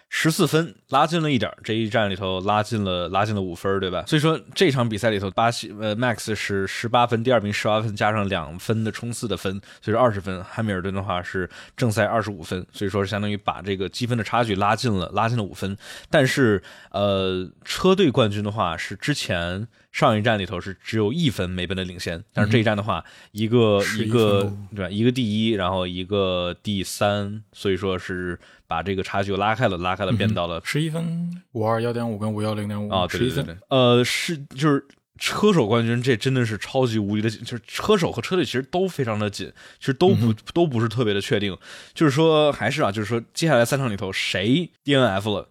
十四分拉近了一点儿，这一战里头拉近了拉近了五分，对吧？所以说这场比赛里头，巴西呃 Max 是十八分，第二名十八分，加上两分的冲刺的分，所以说二十分。汉密尔顿的话是正赛二十五分，所以说是相当于把这个积分的差距拉近了，拉近了五分。但是呃，车队冠军的话是之前上一站里头是只有一分梅奔的领先，但是这一站的话，一个11一个对吧？一个第一，然后一个第三，所以说是把这个差距拉开了，拉开了，变到了十一分，五二幺点五跟五幺零点五啊，对十一分。对对对，呃，是就是车手冠军，这真的是超级无敌的紧，就是车手和车队其实都非常的紧，其实都不、都不是特别的确定，就是说还是啊，就是说接下来三场里头谁 DNF 了，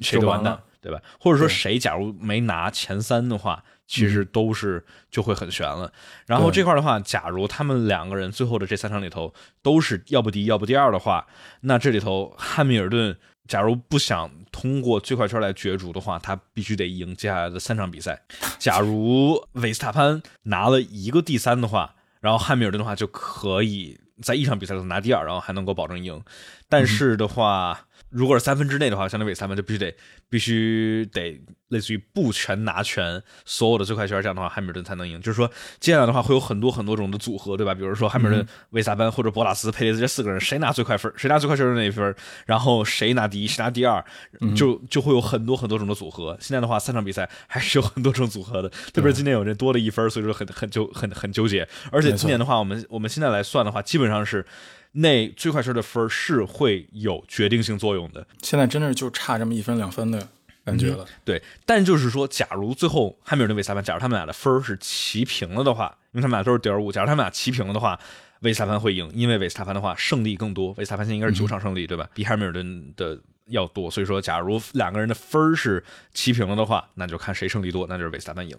谁就完蛋对吧？或者说谁假如没拿前三的话。其实都是就会很悬了，然后这块的话，假如他们两个人最后的这三场里头都是要不第一要不第二的话，那这里头汉密尔顿假如不想通过最快圈来角逐的话，他必须得赢接下来的三场比赛。假如维斯塔潘拿了一个第三的话，然后汉密尔顿的话就可以在一场比赛里头拿第二，然后还能够保证赢。但是的话，如果是三分之内的话，相当于维斯塔潘就必须得必须得类似于不全拿全所有的最快圈，这样的话汉密尔顿才能赢。就是说，接下来的话会有很多很多种的组合，对吧？比如说汉密尔顿、维萨班或者博拉斯、佩雷斯这四个人，谁拿最快分，谁拿最快圈的那一分，然后谁拿第一，谁拿第二，就就会有很多很多种的组合。现在的话，三场比赛还是有很多种组合的，特别是今年有这多了一分，所以说很很纠很很纠结。而且今年的话，我们我们现在来算的话，基本上是那最快圈的分是会有决定性作用的。现在真的就差这么一分两分的感觉了。对，但就是说，假如最后汉密尔顿、维斯塔潘，假如他们俩的分儿是齐平了的话，因为他们俩都是点五，假如他们俩齐平了的话，维斯塔潘会赢，因为维斯塔潘的话胜利更多，维斯塔潘现在应该是九场胜利，对吧？比汉密尔顿的要多，所以说，假如两个人的分儿是齐平了的话，那就看谁胜利多，那就是维斯塔潘赢。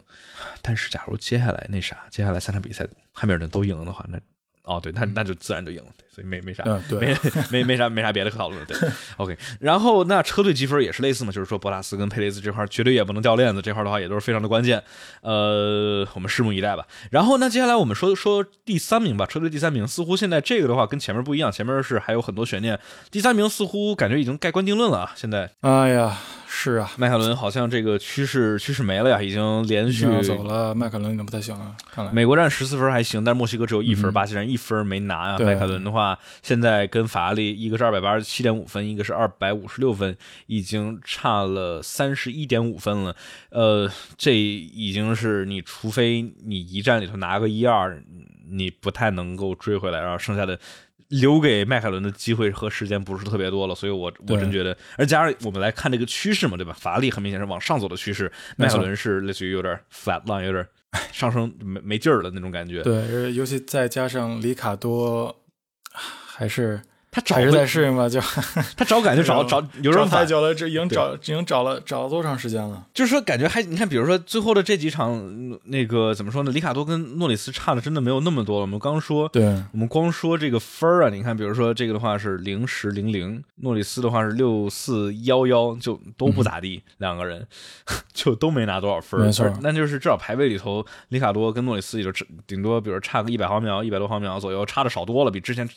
但是假如接下来那啥，接下来三场比赛汉密尔顿都赢了的话，那哦对，那那就自然就赢了，对，所以没没啥，嗯对没没没啥没啥别的可讨论的，对，OK。然后那车队积分也是类似嘛，就是说博拉斯跟佩雷斯这块绝对也不能掉链子，这块的话也都是非常的关键，呃，我们拭目以待吧。然后那接下来我们说说第三名吧，车队第三名似乎现在这个的话跟前面不一样，前面是还有很多悬念，第三名似乎感觉已经盖棺定论了啊，现在哎呀，是啊，迈凯伦好像这个趋势趋势没了呀，已经连续要走了，迈凯伦已经不太行了，看来。美国站十四分还行，但是墨西哥只有一分，巴西站一分没拿啊。迈凯伦的话，现在跟法拉利一个是二百八十七点五分，一个是二百五十六分，已经差了三十一点五分了。呃，这已经是你除非你一站里头拿个一二，你不太能够追回来，然后剩下的。留给迈凯伦的机会和时间不是特别多了，所以我我真觉得，而加上我们来看这个趋势嘛，对吧？法拉利很明显是往上走的趋势，迈凯伦是类似于有点 flat line，有点上升没没劲儿了那种感觉。对，尤其再加上里卡多，还是他找不在适应吧，就 他找感觉找找有找人反，太久了，这已经找已经找了找了多长时间了？就是说感觉还你看，比如说最后的这几场，嗯那个怎么说呢？里卡多跟诺里斯差的真的没有那么多了。我们刚说。对，我们光说这个分儿啊，你看，比如说这个的话是零十零零，诺里斯的话是六四幺幺，就都不咋地，两个人 就都没拿多少分儿。没错而那就是至少排位里头，里卡多跟诺里斯也就顶多，比如差个一百毫秒、一百多毫秒左右，差的少多了，比之前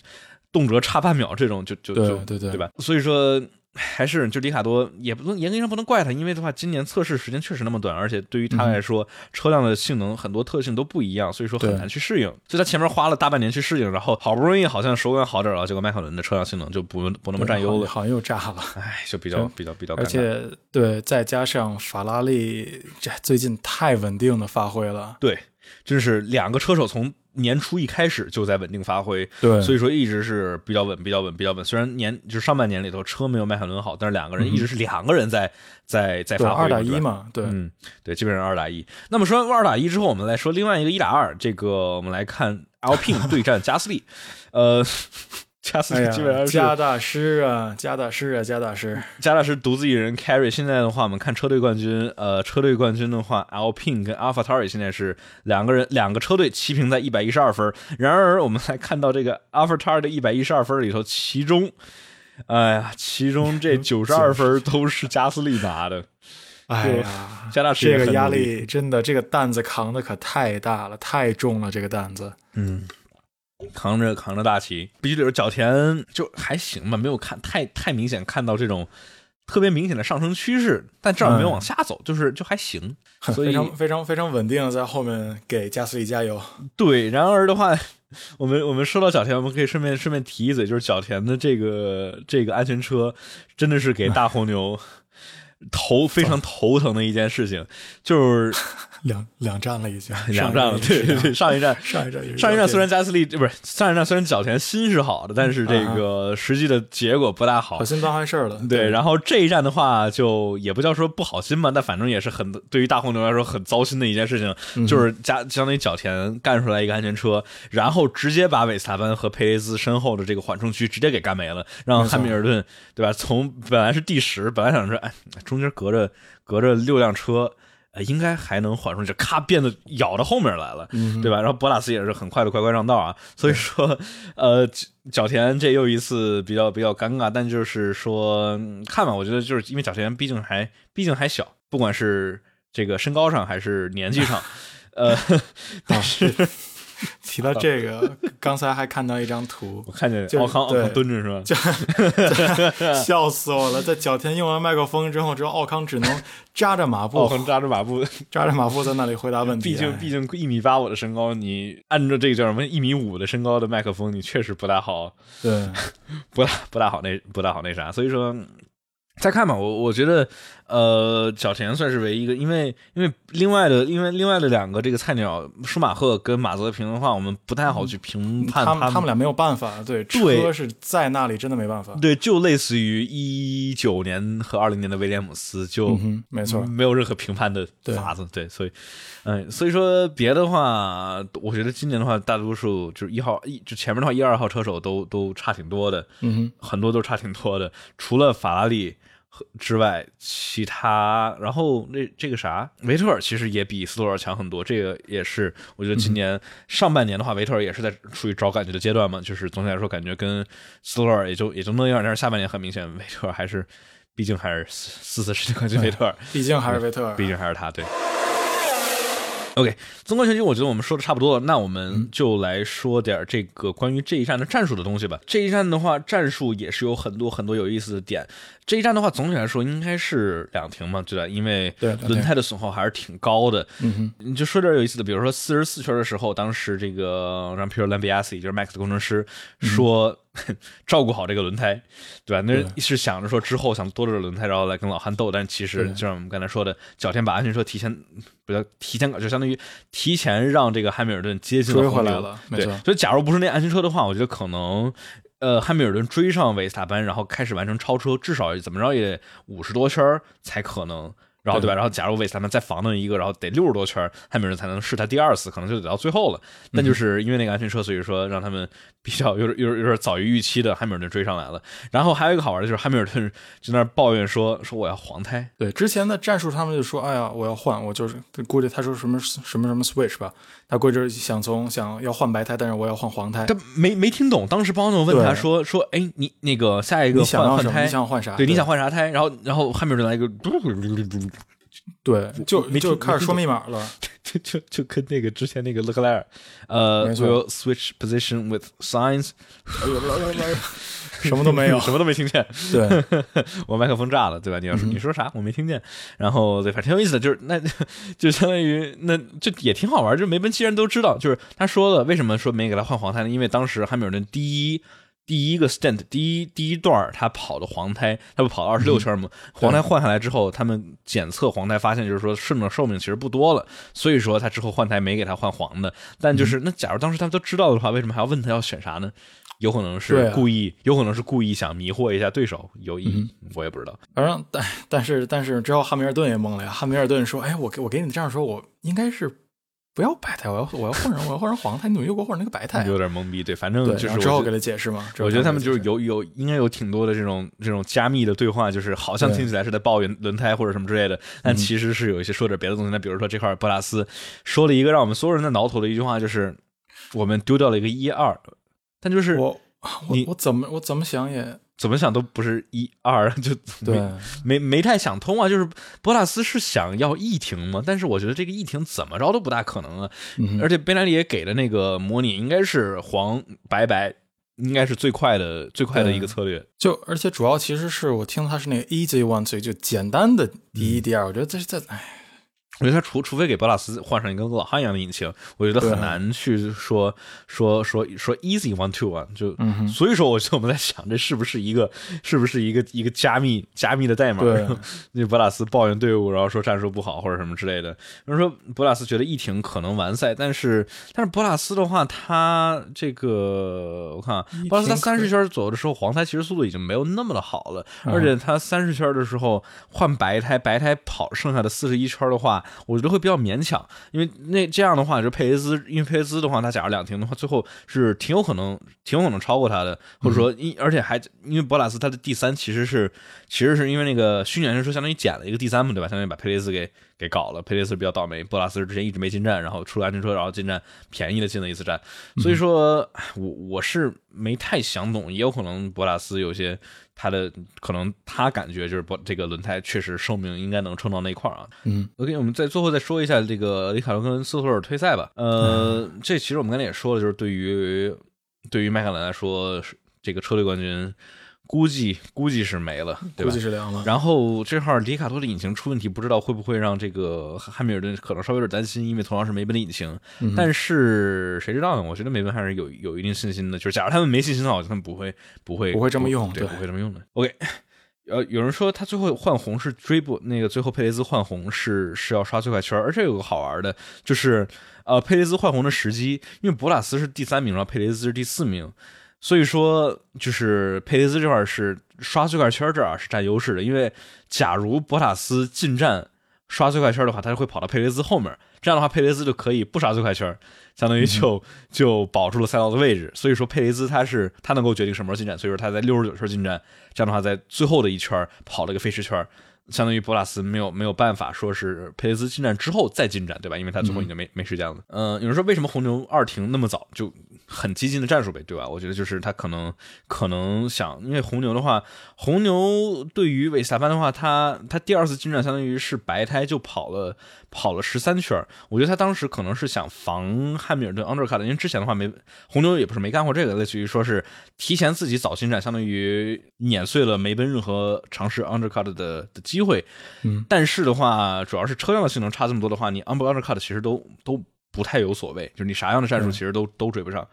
动辄差半秒这种，就就就对对对吧？所以说。还是就里卡多也不能严格上不能怪他，因为的话，今年测试时间确实那么短，而且对于他来说，车辆的性能很多特性都不一样，所以说很难去适应。所以他前面花了大半年去适应，然后好不容易好像手感好点了，结果迈凯伦的车辆性能就不不那么占优了，好像又炸了。哎，就比较比较比较。而且对，再加上法拉利这最近太稳定的发挥了，对，真是两个车手从年初一开始就在稳定发挥，对，所以说一直是比较稳，比较稳，比较稳。虽然年就是上半年里头车没有迈凯伦好，但是两个人一直是两个人在在在发挥，二打一嘛，对，嗯，对，基本上二打一。那么说完二打一之后，我们来说另外一个一打二。这个我们来看 Alpine 对战加斯利，呃，加斯基本上，是加大师啊，加大师啊，加大师，加大师独自一人 carry。现在的话，我们看车队冠军，呃，车队冠军的话，Alpine 跟 AlphaTauri 现在是两个人两个车队齐平在一百一十二分。然而，我们来看到这个 AlphaTauri 的一百一十二分里头，其中，哎呀，其中这 九十二分都是加斯利拿的。哎呀，加大师这个压力真的，这个担子扛的可太大了，太重了，这个担子。嗯，扛着扛着大旗，必须得说角田就还行吧，没有看太太明显看到这种特别明显的上升趋势，但至少没有往下走，就是就还行。所以非常非常非常稳定的在后面给加斯利加油。对，然而的话，我们我们说到角田，我们可以顺便顺便提一嘴，就是角田的这个这个安全车，真的是给大红牛 头非常头疼的一件事情，就是两两站了已经，两站了，对对对，上一站上一站上一站虽然加斯利不是上一站虽然角田心是好的，但是这个实际的结果不大好好。心办坏事了，对，然后这一站的话，就也不叫说不好心吧，但反正也是很对于大红牛来说很糟心的一件事情，嗯就是加相当于角田干出来一个安全车，然后直接把韦斯塔潘和佩雷兹身后的这个缓冲区直接给干没了，让汉密尔顿对吧？从本来是第十，本来想着哎中间隔着隔着六辆车。呃，应该还能缓冲，就咔变得咬到后面来了，嗯对吧？然后博拉斯也是很快的乖乖让道啊，所以说，呃，角田这又一次比较比较尴尬，但就是说嗯看吧，我觉得就是因为角田毕竟还毕竟还小，不管是这个身高上还是年纪上，呃，但是 提到这个，刚才还看到一张图 我，看见就奥康奥康蹲着是吧？笑死我了！在角田用完麦克风之后，之后奥康只能扎着马奥步，康扎着马步，扎着马步在那里回答问题。哎毕竟毕竟一米八五的身高，你按照这个叫什么一米五的身高的麦克风，你确实不大好。对，不大不大好那不大好那啥，所以说再看吧，我我觉得呃，小田算是唯一一个，因为因为另外的因为另外的两个这个菜鸟舒马赫跟马泽平的话，我们不太好去评判他们们他们俩没有办法，对，对车是在那里，真的没办法。对，就类似于一九年和二零年的威廉姆斯，就嗯，没错，没有任何评判的法子，对，所以，嗯，所以说别的话，我觉得今年的话，大多数就是一号一就前面的话，一二号车手都都差挺多的，嗯很多都差挺多的，除了法拉利和之外，其他然后那这个啥，维特尔其实也比斯托尔强很多，这个也是我觉得今年上半年的话，维特尔也是在处于找感觉的阶段嘛，就是总体来说感觉跟斯托尔也就也就那样，但是下半年很明显，维特尔还是毕竟还是四四次世界冠军维特尔，毕竟还是维特尔。毕竟还是他对。OK，纵观全局，我觉得我们说的差不多了，那我们就来说点这个关于这一站的战术的东西吧。这一站的话，战术也是有很多很多有意思的点。这一站的话，总体来说应该是两停嘛，对吧？因为轮胎的损耗还是挺高的。嗯哼，你就说点有意思的，比如说四十四圈的时候，当时这个让 Pierre Lambiasi 就是 Max 的工程师说、照顾好这个轮胎，对吧？那对是想着说之后想多着轮胎，然后来跟老汉斗，但其实就像我们刚才说的，脚天把安全车提前不要提前搞，就相当于提前让这个汉密尔顿接近了红牛回来了，对错，。所以假如不是那安全车的话，我觉得可能。呃，汉密尔顿追上维斯塔潘，然后开始完成超车，至少怎么着也得五十多圈儿才可能。然后对吧？然后假如维斯塔潘再防那一个，然后得六十多圈，汉密尔顿才能试他第二次，可能就得到最后了。但就是因为那个安全车，所以说让他们比较有点有点有点早于预期的汉密尔顿追上来了。然后还有一个好玩的就是汉密尔顿就那抱怨说说我要黄胎，对，之前的战术他们就说，哎呀，我要换，我就是估计他说什么什么什么 switch 吧，他估计想从想要换白胎，但是我要换黄胎。他没没听懂。当时邦诺问他说说，哎，你那个下一个你想要？换换胎你，想换啥？对，你想换啥胎？然后然后汉密尔顿来一个嘟嘟嘟嘟嘟嘟，对，就没听就开始说密码了。就就就跟那个之前那个勒克莱尔，呃 switch position with signs，什么都没有什么都没听见，对，我麦克风炸了，对吧？你要说、嗯你说啥，我没听见。然后对，反正挺有意思的，就是 那就相当于那就也挺好玩。就是梅奔既然都知道，就是他说了为什么说没给他换黄胎呢？因为当时汉密尔顿第一。第一个 stint，第一第一段他跑的黄胎，他不跑了二十六圈吗？黄胎换下来之后，他们检测黄胎发现，就是说剩的寿命其实不多了，所以说他之后换胎没给他换黄的。但就是那假如当时他们都知道的话，为什么还要问他要选啥呢？有可能是啊故意，有可能是故意想迷惑一下对手，有意义，我也不知道。反正但但是但是之后汉密尔顿也懵了呀。汉密尔顿说：“哎，我给我给你这样说，我应该是不要白胎，我要我要换成我要换成黄胎，你怎么又给我换成那个白 胎啊？”有点懵逼，对，反正，就是之后给他解释嘛。我觉得他们就是有有应该有挺多的这种这种加密的对话，就是好像听起来是在抱怨轮胎或者什么之类的，但嗯其实是有一些说点别的东西。那比如说这块儿博拉斯说了一个让我们所有人在挠头的一句话，就是我们丢掉了一个一二，但就是我你我我怎么我怎么想也怎么想都不是一二，就对没没没太想通啊。就是博拉斯是想要一停吗？但是我觉得这个一停怎么着都不大可能啊。嗯而且贝莱利也给的那个模拟应该是黄白白，应该是最快的最快的一个策略。就而且主要其实是我听他是那个 easy one two，就简单的第一、第二，我觉得这这哎，我觉得他除除非给博拉斯换上一个跟老汉一样的引擎，我觉得很难去说说说说 easy one two 啊，就、嗯所以说我就我们在想，这是不是一个是不是一个一个加密加密的代码？对 那博拉斯抱怨队伍，然后说战术不好或者什么之类的。有人说博拉斯觉得一停可能完赛，但是但是博拉斯的话，他这个我看啊博拉斯他可三十圈左右的时候，黄胎其实速度已经没有那么的好了，嗯而且他三十圈的时候换白胎，白胎跑剩下的四十一圈的话，我觉得会比较勉强，因为那这样的话，就佩雷兹，因为佩雷兹的话，他假如两停的话，最后是挺有可能挺有可能超过他的，或者说因而且还因为博拉斯他的第三其实是其实是因为那个虚拟人说相当于捡了一个第三嘛，对吧？相当于把佩雷兹给给搞了，佩雷斯比较倒霉，博拉斯之前一直没进站，然后出了安全车，然后进站便宜的进了一次站，所以说我我是没太想懂，也有可能博拉斯有些他的可能他感觉就是不这个轮胎确实寿命应该能撑到那块儿啊。嗯 OK，我们再最后再说一下这个里卡罗跟斯托尔退赛吧。呃，这其实我们刚才也说了，就是对于对于麦凯伦来说，是这个车队冠军估计估计是没了，对吧估计？是凉了。然后这号里卡多的引擎出问题，不知道会不会让这个汉密尔顿可能稍微有点担心，因为同样是梅奔的引擎。嗯但是谁知道呢？我觉得梅奔还是有有一定信心的。就是假如他们没信心的话，他们不会不会不会这么用对，对不会这么用的。OK。呃，有人说他最后换红是追不那个最后佩雷兹换红是是要刷最快圈，而且有个好玩的，就是呃佩雷兹换红的时机，因为博拉斯是第三名，然后佩雷兹是第四名，所以说就是佩雷兹这块是刷最快圈这儿是占优势的，因为假如博塔斯进站刷最快圈的话，他就会跑到佩雷兹后面，这样的话佩雷兹就可以不刷最快圈，相当于就、就保住了赛道的位置。所以说佩雷兹他是他能够决定什么时候进站，所以说他在六十九圈进站，这样的话在最后的一圈跑了个飞驰圈。相当于博拉斯没有没有办法说是佩雷兹进站之后再进站，对吧？因为他最后已经没、没时间了。嗯、有人说为什么红牛二停那么早就很激进的战术呗，对吧？我觉得就是他可能可能想，因为红牛的话，红牛对于韦斯塔潘的话，他他第二次进站相当于是白胎就跑了跑了十三圈，我觉得他当时可能是想防汉密尔顿 undercut 的，因为之前的话没红牛也不是没干过这个，类似于说是提前自己早进站，相当于碾碎了梅奔任何尝试 undercut 的的机会。嗯，但是的话，主要是车辆的性能差这么多的话，你 under undercut 其实都都不太有所谓，就是你啥样的战术其实都、都追不上。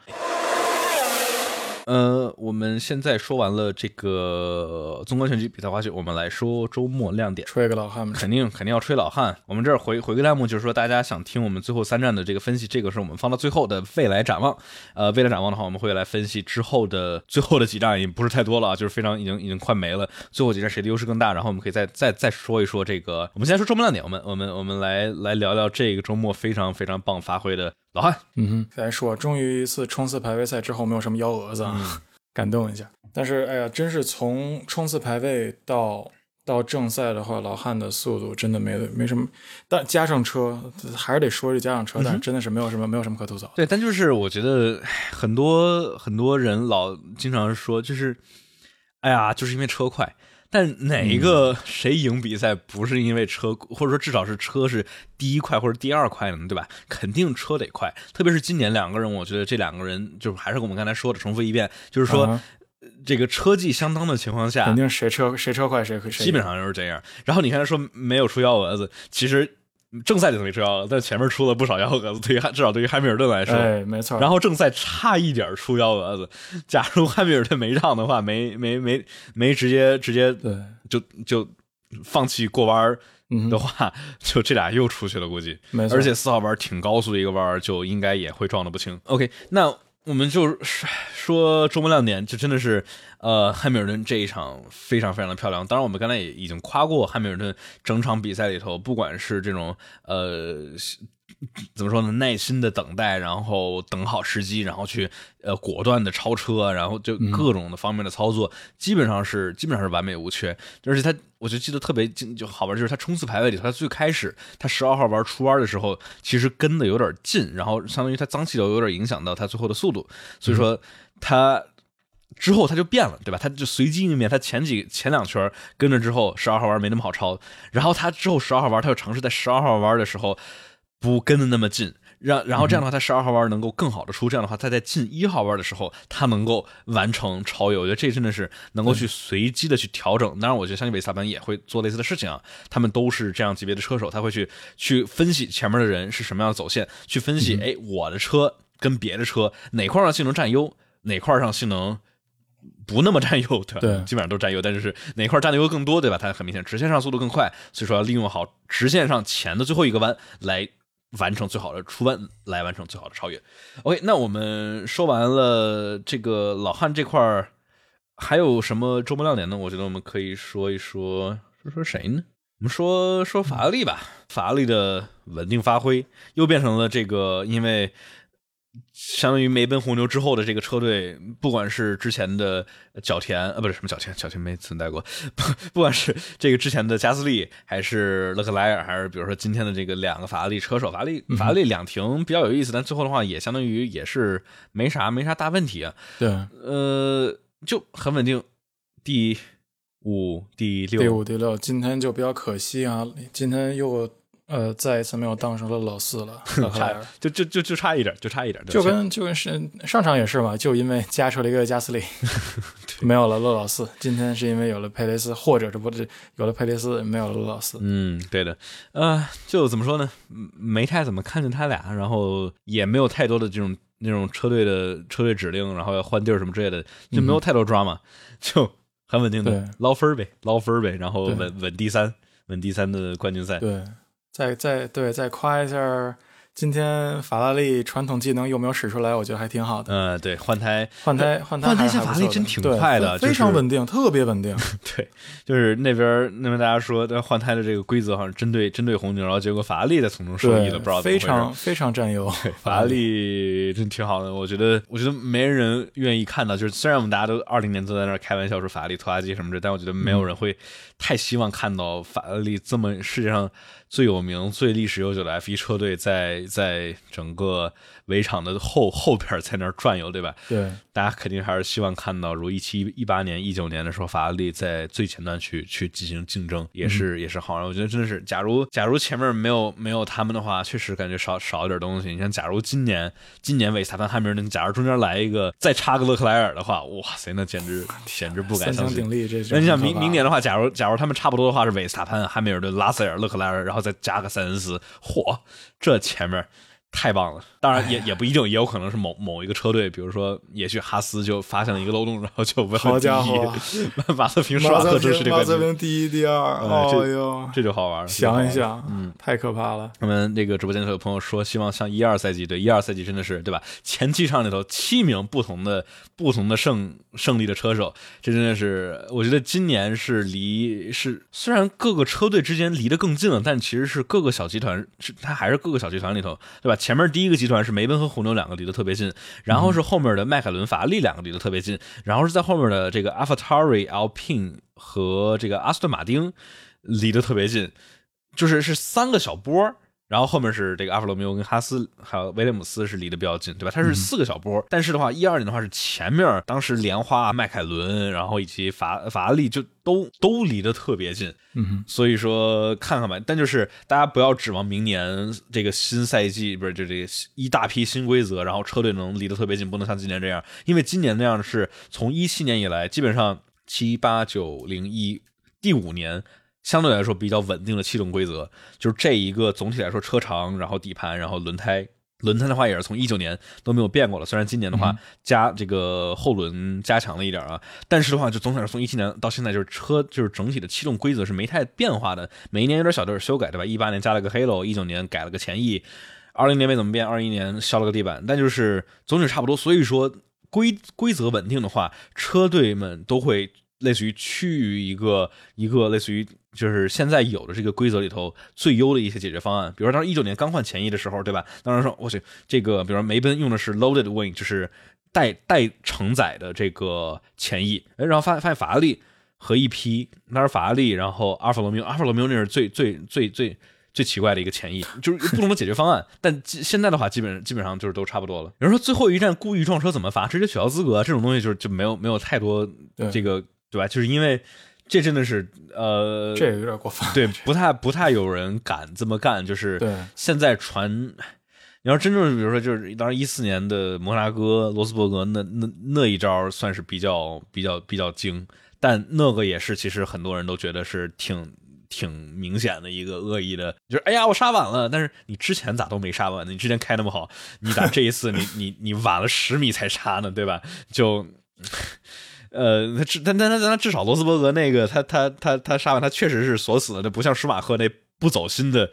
呃，我们现在说完了这个纵观全局比赛花絮，我们来说周末亮点。吹个老汉们，肯定肯定要吹老汉。我们这儿回回个弹幕，就是说大家想听我们最后三站的这个分析，这个是我们放到最后的未来展望。呃，未来展望的话，我们会来分析之后的最后的几站，也不是太多了啊，就是非常已经已经快没了。最后几站谁的优势更大？然后我们可以再再再说一说这个。我们先说周末亮点，我们我们我们来来聊聊这个周末非常非常棒发挥的老汉。嗯哼，来说，终于一次冲刺排位赛之后没有什么幺蛾子啊，感动一下。但是哎呀，真是从冲刺排位到到正赛的话，老汉的速度真的没没什么，但加上车还是得说这加上车，但是真的是没有什么没有什么可吐槽。对，但就是我觉得很多很多人老经常说，就是，哎呀，就是因为车快。但哪一个谁赢比赛不是因为车，或者说至少是车是第一快或者第二快呢？对吧？肯定车得快，特别是今年两个人，我觉得这两个人就是还是我们刚才说的，重复一遍，就是说这个车技相当的情况下，肯定谁车谁车快谁基本上就是这样。然后你看他说没有出幺蛾子，其实。正赛里头没出幺蛾子，但前面出了不少幺蛾子。对于至少对于汉密尔顿来说，哎，没错。然后正赛差一点出幺蛾子，假如汉密尔顿没让的话，没 没没没直接直接对，就就放弃过弯的话，就这俩又出去了，估计。没错。而且四号弯挺高速的一个弯，就应该也会撞的不轻。OK，那。我们就说周末亮点，就真的是，呃，汉密尔顿这一场非常非常的漂亮。当然，我们刚才也已经夸过汉密尔顿整场比赛里头，不管是这种呃。怎么说呢？耐心的等待，然后等好时机，然后去呃果断的超车，然后就各种的方面的操作，基本上是基本上是完美无缺。而且他，我就记得特别就好玩，就是他冲刺排位里头，他最开始他十二号玩出弯的时候，其实跟的有点近，然后相当于他脏气流有点影响到他最后的速度，所以说他之后他就变了，对吧？他就随机应变，他前几前两圈跟着之后，十二号弯没那么好超，然后他之后十二号弯，他又尝试在十二号弯的时候。不跟的那么近，让然后这样的话，他十二号弯能够更好的出。这样的话，他在进一号弯的时候，他能够完成超越。我觉得这真的是能够去随机的去调整。当然，我觉得相信维斯塔潘也会做类似的事情啊。他们都是这样级别的车手，他会去去分析前面的人是什么样的走线，去分析哎，我的车跟别的车哪块上性能占优，哪块上性能不那么占优，对吧？对，基本上都占优，但是哪块占的优更多，对吧？它很明显，直线上速度更快，所以说要利用好直线上前的最后一个弯来。完成最好的出弯，来完成最好的超越。OK，那我们说完了这个老汉这块儿，还有什么周末亮点呢？我觉得我们可以说一说，说说谁呢？我们说说法拉利吧。法拉利的稳定发挥又变成了这个，因为。相当于梅奔红牛之后的这个车队，不管是之前的角田啊，不是什么角田，角田没存在过。不，不管是这个之前的加斯利，还是勒克莱尔，还是比如说今天的这个两个法拉利车手，法拉利法拉利两停比较有意思，但最后的话也相当于也是没啥没啥大问题啊。对，呃，就很稳定，第五、第六、第五、第六，今天就比较可惜啊，今天又。呃，再一次没有当上了老四了，差 就就就就差一点，就差一点，就跟就跟是上场也是嘛，就因为加出了一个加斯利，没有了勒老四。今天是因为有了佩雷斯，或者这不是有了佩雷斯，没有了勒老四。嗯，对的，呃，就怎么说呢，没太怎么看见他俩，然后也没有太多的这种那种车队的车队指令，然后要换地儿什么之类的，就没有太多抓嘛，就很稳定的捞分呗，捞分呗，然后稳稳第三，稳第三的冠军赛。对。再再对再夸一下，今天法拉利传统技能有没有使出来？我觉得还挺好的。嗯，对，换胎换胎换胎换胎，法拉利真挺快的，非常稳定，特别稳定。对，就是那边那边大家说，换胎的这个规则好像针对针对红牛，然后结果法拉利在从中受益了，不知道非常非常占优。法拉利真挺好的，我觉得我觉得没人愿意看到，就是虽然我们大家都二零年都在那开玩笑说法拉利拖拉机什么的，但我觉得没有人会太希望看到法拉利这么世界上。最有名、最历史悠久的 F1 车队，在在整个围场的后后边在那儿转悠，对吧？对，大家肯定还是希望看到，如一七一八年、一九年的时候，法拉利在最前端去去进行竞争，也是也是好。我觉得真的是，假如假如前面没有没有他们的话，确实感觉少少一点东西。你像，假如今年今年维斯塔潘、汉密尔顿，假如中间来一个再插个勒克莱尔的话，哇塞，那简直简直不敢相信。那你想明明年的话，假如假如他们差不多的话，是维斯塔潘、汉密尔顿、拉塞尔、勒克莱尔，然后。再加个三十四，嚯，这前面。太棒了，当然也也不一定，也有可能是某某一个车队，比如说，也许哈斯就发现了一个漏洞，然后就问好家伙，马瑟平刷个正式的冠马瑟平第一、第二，哎呦，这就好玩了。想一想，嗯，太可怕了。我们那个直播间里有朋友说，希望像一二赛季，对一二赛季真的是对吧？前七场里头七名不同的不同的胜胜利的车手，这真的是，我觉得今年是离是虽然各个车队之间离得更近了，但其实是各个小集团是它还是各个小集团里头，对吧？前面第一个集团是梅奔和红牛两个离得特别近，然后是后面的迈凯伦、法拉利两个离得特别近，然后是在后面的这个 AlphaTauri、Alpine 和这个阿斯顿马丁离得特别近，就是是三个小波。然后后面是这个阿弗罗缪跟哈斯还有威廉姆斯是离得比较近，对吧？它是四个小波，但是的话，一二年的话是前面当时莲花、迈凯伦，然后以及法法拉利就都都离得特别近，嗯所以说看看吧。但就是大家不要指望明年这个新赛季不是就这个一大批新规则，然后车队能离得特别近，不能像今年这样，因为今年那样是从一七年以来，基本上七八九零一第五年。相对来说比较稳定的气动规则，就是这一个总体来说车长，然后底盘，然后轮胎，轮胎的话也是从一九年都没有变过了。虽然今年的话加这个后轮加强了一点啊，但是的话就总体来说从一七年到现在就是车就是整体的气动规则是没太变化的，每一年有点小点修改，对吧？一八年加了个 Halo，一九年改了个前翼，二零年没怎么变，二一年削了个地板，但就是总体差不多。所以说规规则稳定的话，车队们都会类似于趋于一个一个类似于。就是现在有的这个规则里头最优的一些解决方案，比如说当时一九年刚换前翼的时候，对吧？当时说我去这个，比如说梅奔用的是 loaded wing，就是带带承载的这个前翼，哎，然后发现发现法拉利和一批，那是法拉利，然后阿尔法罗密欧，阿尔法罗密欧那是最最最最最奇怪的一个前翼，就是不同的解决方案。但现在的话，基本基本上就是都差不多了。有人说最后一站故意撞车怎么罚？直接取消资格，这种东西就是就没有没有太多这个对吧？就是因为。这真的是，呃，这有点过分。对，不太不太有人敢这么干。就是现在传，你要真正比如说，就是当然一四年的摩纳哥、罗斯伯格那那那一招算是比较比较比较精，但那个也是其实很多人都觉得是挺挺明显的一个恶意的，就是哎呀我杀晚了，但是你之前咋都没杀晚呢？你之前开那么好，你咋这一次你 你你晚了十米才杀呢？对吧？就。呃，他至但但他他至少罗斯伯格那个他他他他杀完他确实是锁死了，那不像舒马赫那不走心的，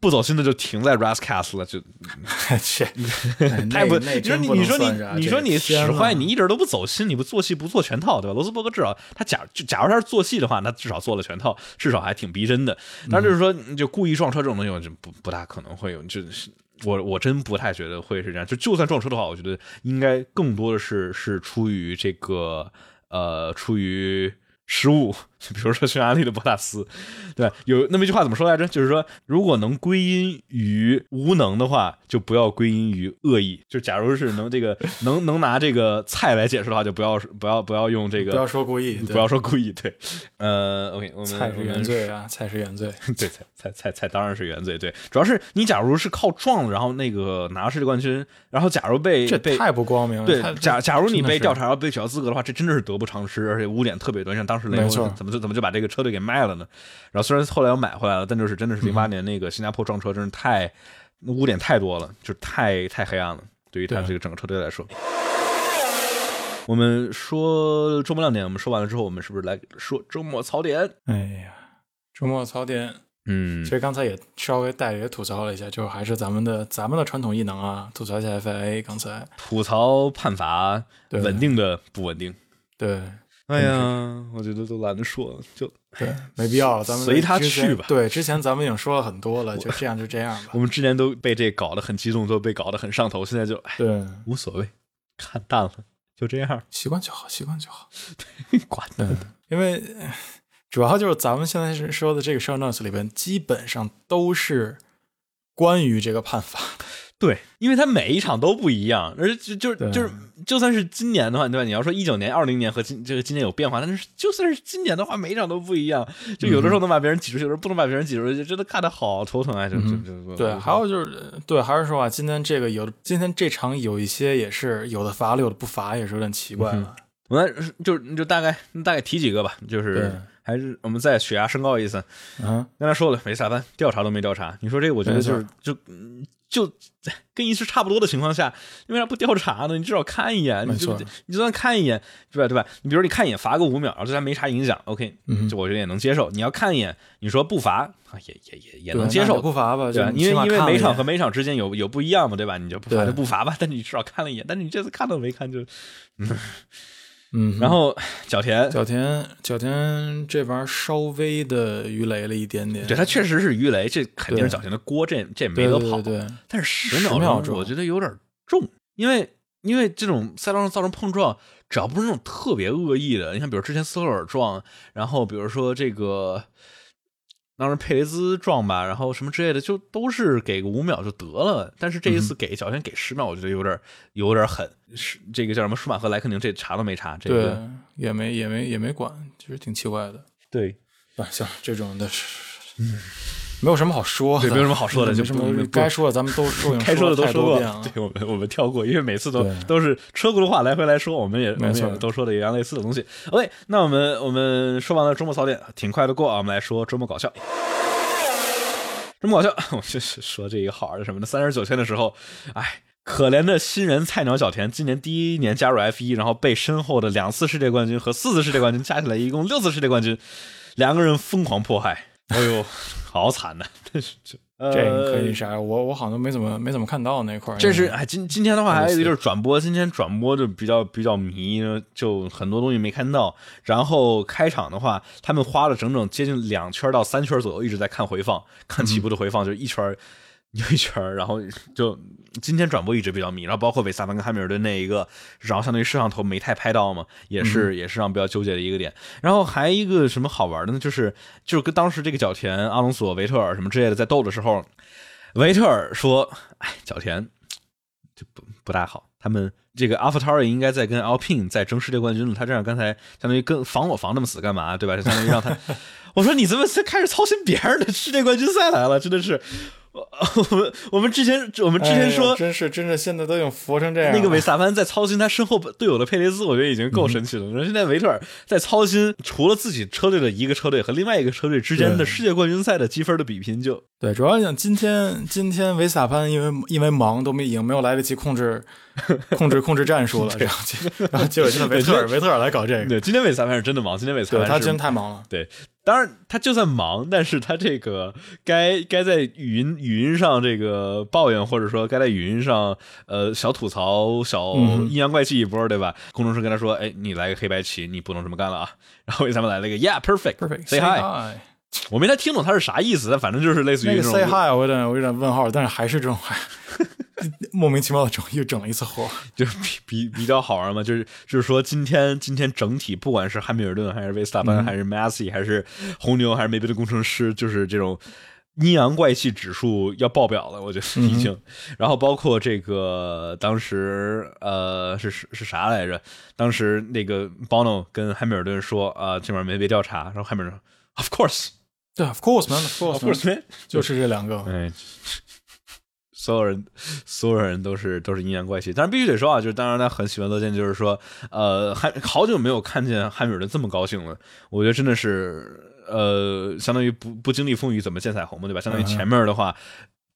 不走心的就停在 Rascas 了，就 切，太不，你说你你说你你说你使坏，你一点都不走心，你不做戏不做全套，对吧？罗斯伯格至少他假就假如他是做戏的话，那至少做了全套，至少还挺逼真的。但就是说，就故意撞车这种东西，就不不大可能会有，就是我我真不太觉得会是这样。就就算撞车的话，我觉得应该更多的是是出于这个。呃，出于失误，比如说匈牙利的博塔斯，对，有那么一句话怎么说来着？就是说，如果能归因于无能的话，就不要归因于恶意。就假如是能这个能能拿这个菜来解释的话，就不要不要不要用这个，不要说故意，不要说故意。对，呃，OK，我们菜是原罪啊，菜是原罪。对，菜菜菜菜当然是原罪。对，主要是你假如是靠撞，然后那个拿世界冠军，然后假如被这太不光明了。对，假假如你被调查要被取消资格的话，这真的是得不偿失，而且污点特别多。像当时雷蒙怎么就怎么就把这个车队给卖了呢？然后虽然后来又买回来了，但就是真的是零八年那个新加坡撞车，真是太污点太多了，就是太太黑暗了。对于他这个整个车队来说，我们说周末亮点，我们说完了之后，我们是不是来说周末槽点？哎呀，周末槽点，嗯，其实刚才也稍微带也吐槽了一下，就还是咱们的咱们的传统异能啊，吐槽一下 FIA。刚才吐槽判罚稳定的不稳定，对。哎呀，我觉得都懒得说了，就对，没必要了，咱们随他去吧。对，之前咱们已经说了很多了，就这样就这样吧。我们之前都被这搞得很激动，都被搞得很上头，现在就对无所谓，看淡了，就这样，习惯就好，习惯就好。对，管的，因为主要就是咱们现在是说的这个 show notes 里边，基本上都是关于这个判罚。对，因为它每一场都不一样，而就就就是，就算是今年的话，对吧？你要说一九年、二零年和今这个今年有变化，但是就算是今年的话，每一场都不一样。就有的时候能把别人挤出去，有时候不能把别人挤出去，就真的看的好头疼啊！就就就对，还有就是对，还是说啊，今天这个有的，今天这场有一些也是有的罚了，有的不罚，也是有点奇怪了。我来就就大概大概提几个吧，就是还是我们再血压升高一次。嗯，刚才说了，没下班，调查都没调查。你说这个，我觉得就是就。就跟一次差不多的情况下，你为啥不调查呢？你至少看一眼，你就你就算看一眼，对吧？对吧？你比如你看一眼，罚个五秒，对他没啥影响，OK，就我觉得也能接受。你要看一眼，你说不罚，也也也也能接受，不罚吧？对吧？因为因为每场和每场之间有有不一样嘛，对吧？你就不罚就不罚吧。但你至少看了一眼，但是你这次看都没看就。嗯，然后角田，角田，角田这玩意儿稍微的鱼雷了一点点。对他确实是鱼雷，这肯定是角田的锅，这这没得跑。对，但是十秒钟我觉得有点重，因为因为这种赛道上造成碰撞，只要不是那种特别恶意的，你看，比如之前斯洛尔撞，然后比如说这个。当时佩雷兹撞吧，然后什么之类的，就都是给个五秒就得了。但是这一次给小天给十秒，我觉得有点有点狠。是这个叫什么舒马赫莱克宁，这查都没查，这对个，也没也没也没管，其实挺奇怪的。对啊，像，这种的是，没有什么好说的，对，没有什么好说的，就没什么不不该说的咱们都说，该说的都说过。对我们我们跳过，因为每次都都是车轱辘话来回来说，我们也我们没错都说的一样类似的东西。OK，那我们我们说完了周末槽点，挺快的过啊，我们来说周末搞笑。周末搞笑，我就是说这个好玩的什么呢？三十九天的时候，哎，可怜的新人菜鸟小田，今年第一年加入 F 一，然后被身后的两次世界冠军和四次世界冠军加起来一共六次世界冠军，两个人疯狂迫害，哎呦，好惨呐！这是这。这呃可以啥？我我好像没怎么没怎么看到那块儿。这是哎，今今天的话还有一个就是转播，今天转播就比较比较迷，就很多东西没看到。然后开场的话，他们花了整整接近两圈到三圈左右，一直在看回放，看起步的回放，就一圈儿 又一圈儿，然后就今天转播一直比较迷。然后包括维斯塔潘跟汉密尔顿那一个，然后相当于摄像头没太拍到嘛，也是、也是让比较纠结的一个点。然后还一个什么好玩的呢？就是就是跟当时这个角田、阿隆索、维特尔什么之类的在斗的时候，维特尔说：“哎，角田。”就不不大好。他们这个 AlphaTauri 应该在跟 Alpine 在争世界冠军了，他这样刚才相当于跟防我防那么死干嘛，对吧？就相当于让他，我说你怎么开始操心别人的世界冠军赛来了？真的是，我 我们我们之前我们之前说、哎真是真是现在都已经佛成这样。那个维萨潘在操心他身后队友的佩雷兹，我觉得已经够神奇了。你说、嗯现在维特尔在操心除了自己车队的一个车队和另外一个车队之间的世界冠军赛的积分的比拼就，对，主要讲今天今天维萨潘因为因为忙都没已经没有来得及控制 控制控制战术了，然后结然后结果现在维特尔维特尔来搞这个，对，今天维萨潘是真的忙，今天维萨对他真太忙了。对，当然他就算忙，但是他这个该该在语音语音上这个抱怨，或者说该在语音上呃小吐槽、小嗯阴阳怪气一波，对吧？工程师跟他说：“哎，你来个黑白棋，你不能这么干了啊！” 然后他们来了一个 Yeah perfect Perfect say hi，hi，我没太听懂他是啥意思，但反正就是类似于那个这种 say hi 我有点我有点问号，但是还是这种 莫名其妙的整又整了一次活。就比比比较好玩嘛，就是就是说今天今天整体不管是汉密尔顿还是维斯塔潘、嗯还是 Massey 还是红牛还是梅奔的工程师，就是这种阴阳怪气指数要爆表了，我觉得已经。然后包括这个当时呃是是是啥来着？当时那个 Bono 跟汉密尔顿说啊、这边没被调查，然后汉密尔顿说 Of course, 对，of course man，of course course, man。就是这两个。哎，所有人，所有人都是都是阴阳怪气。但是必须得说啊，就是当然他很喜欢乐见，就是说，呃，还好久没有看见汉密尔顿这么高兴了。我觉得真的是，呃，相当于不不经历风雨怎么见彩虹嘛，对吧？相当于前面的话。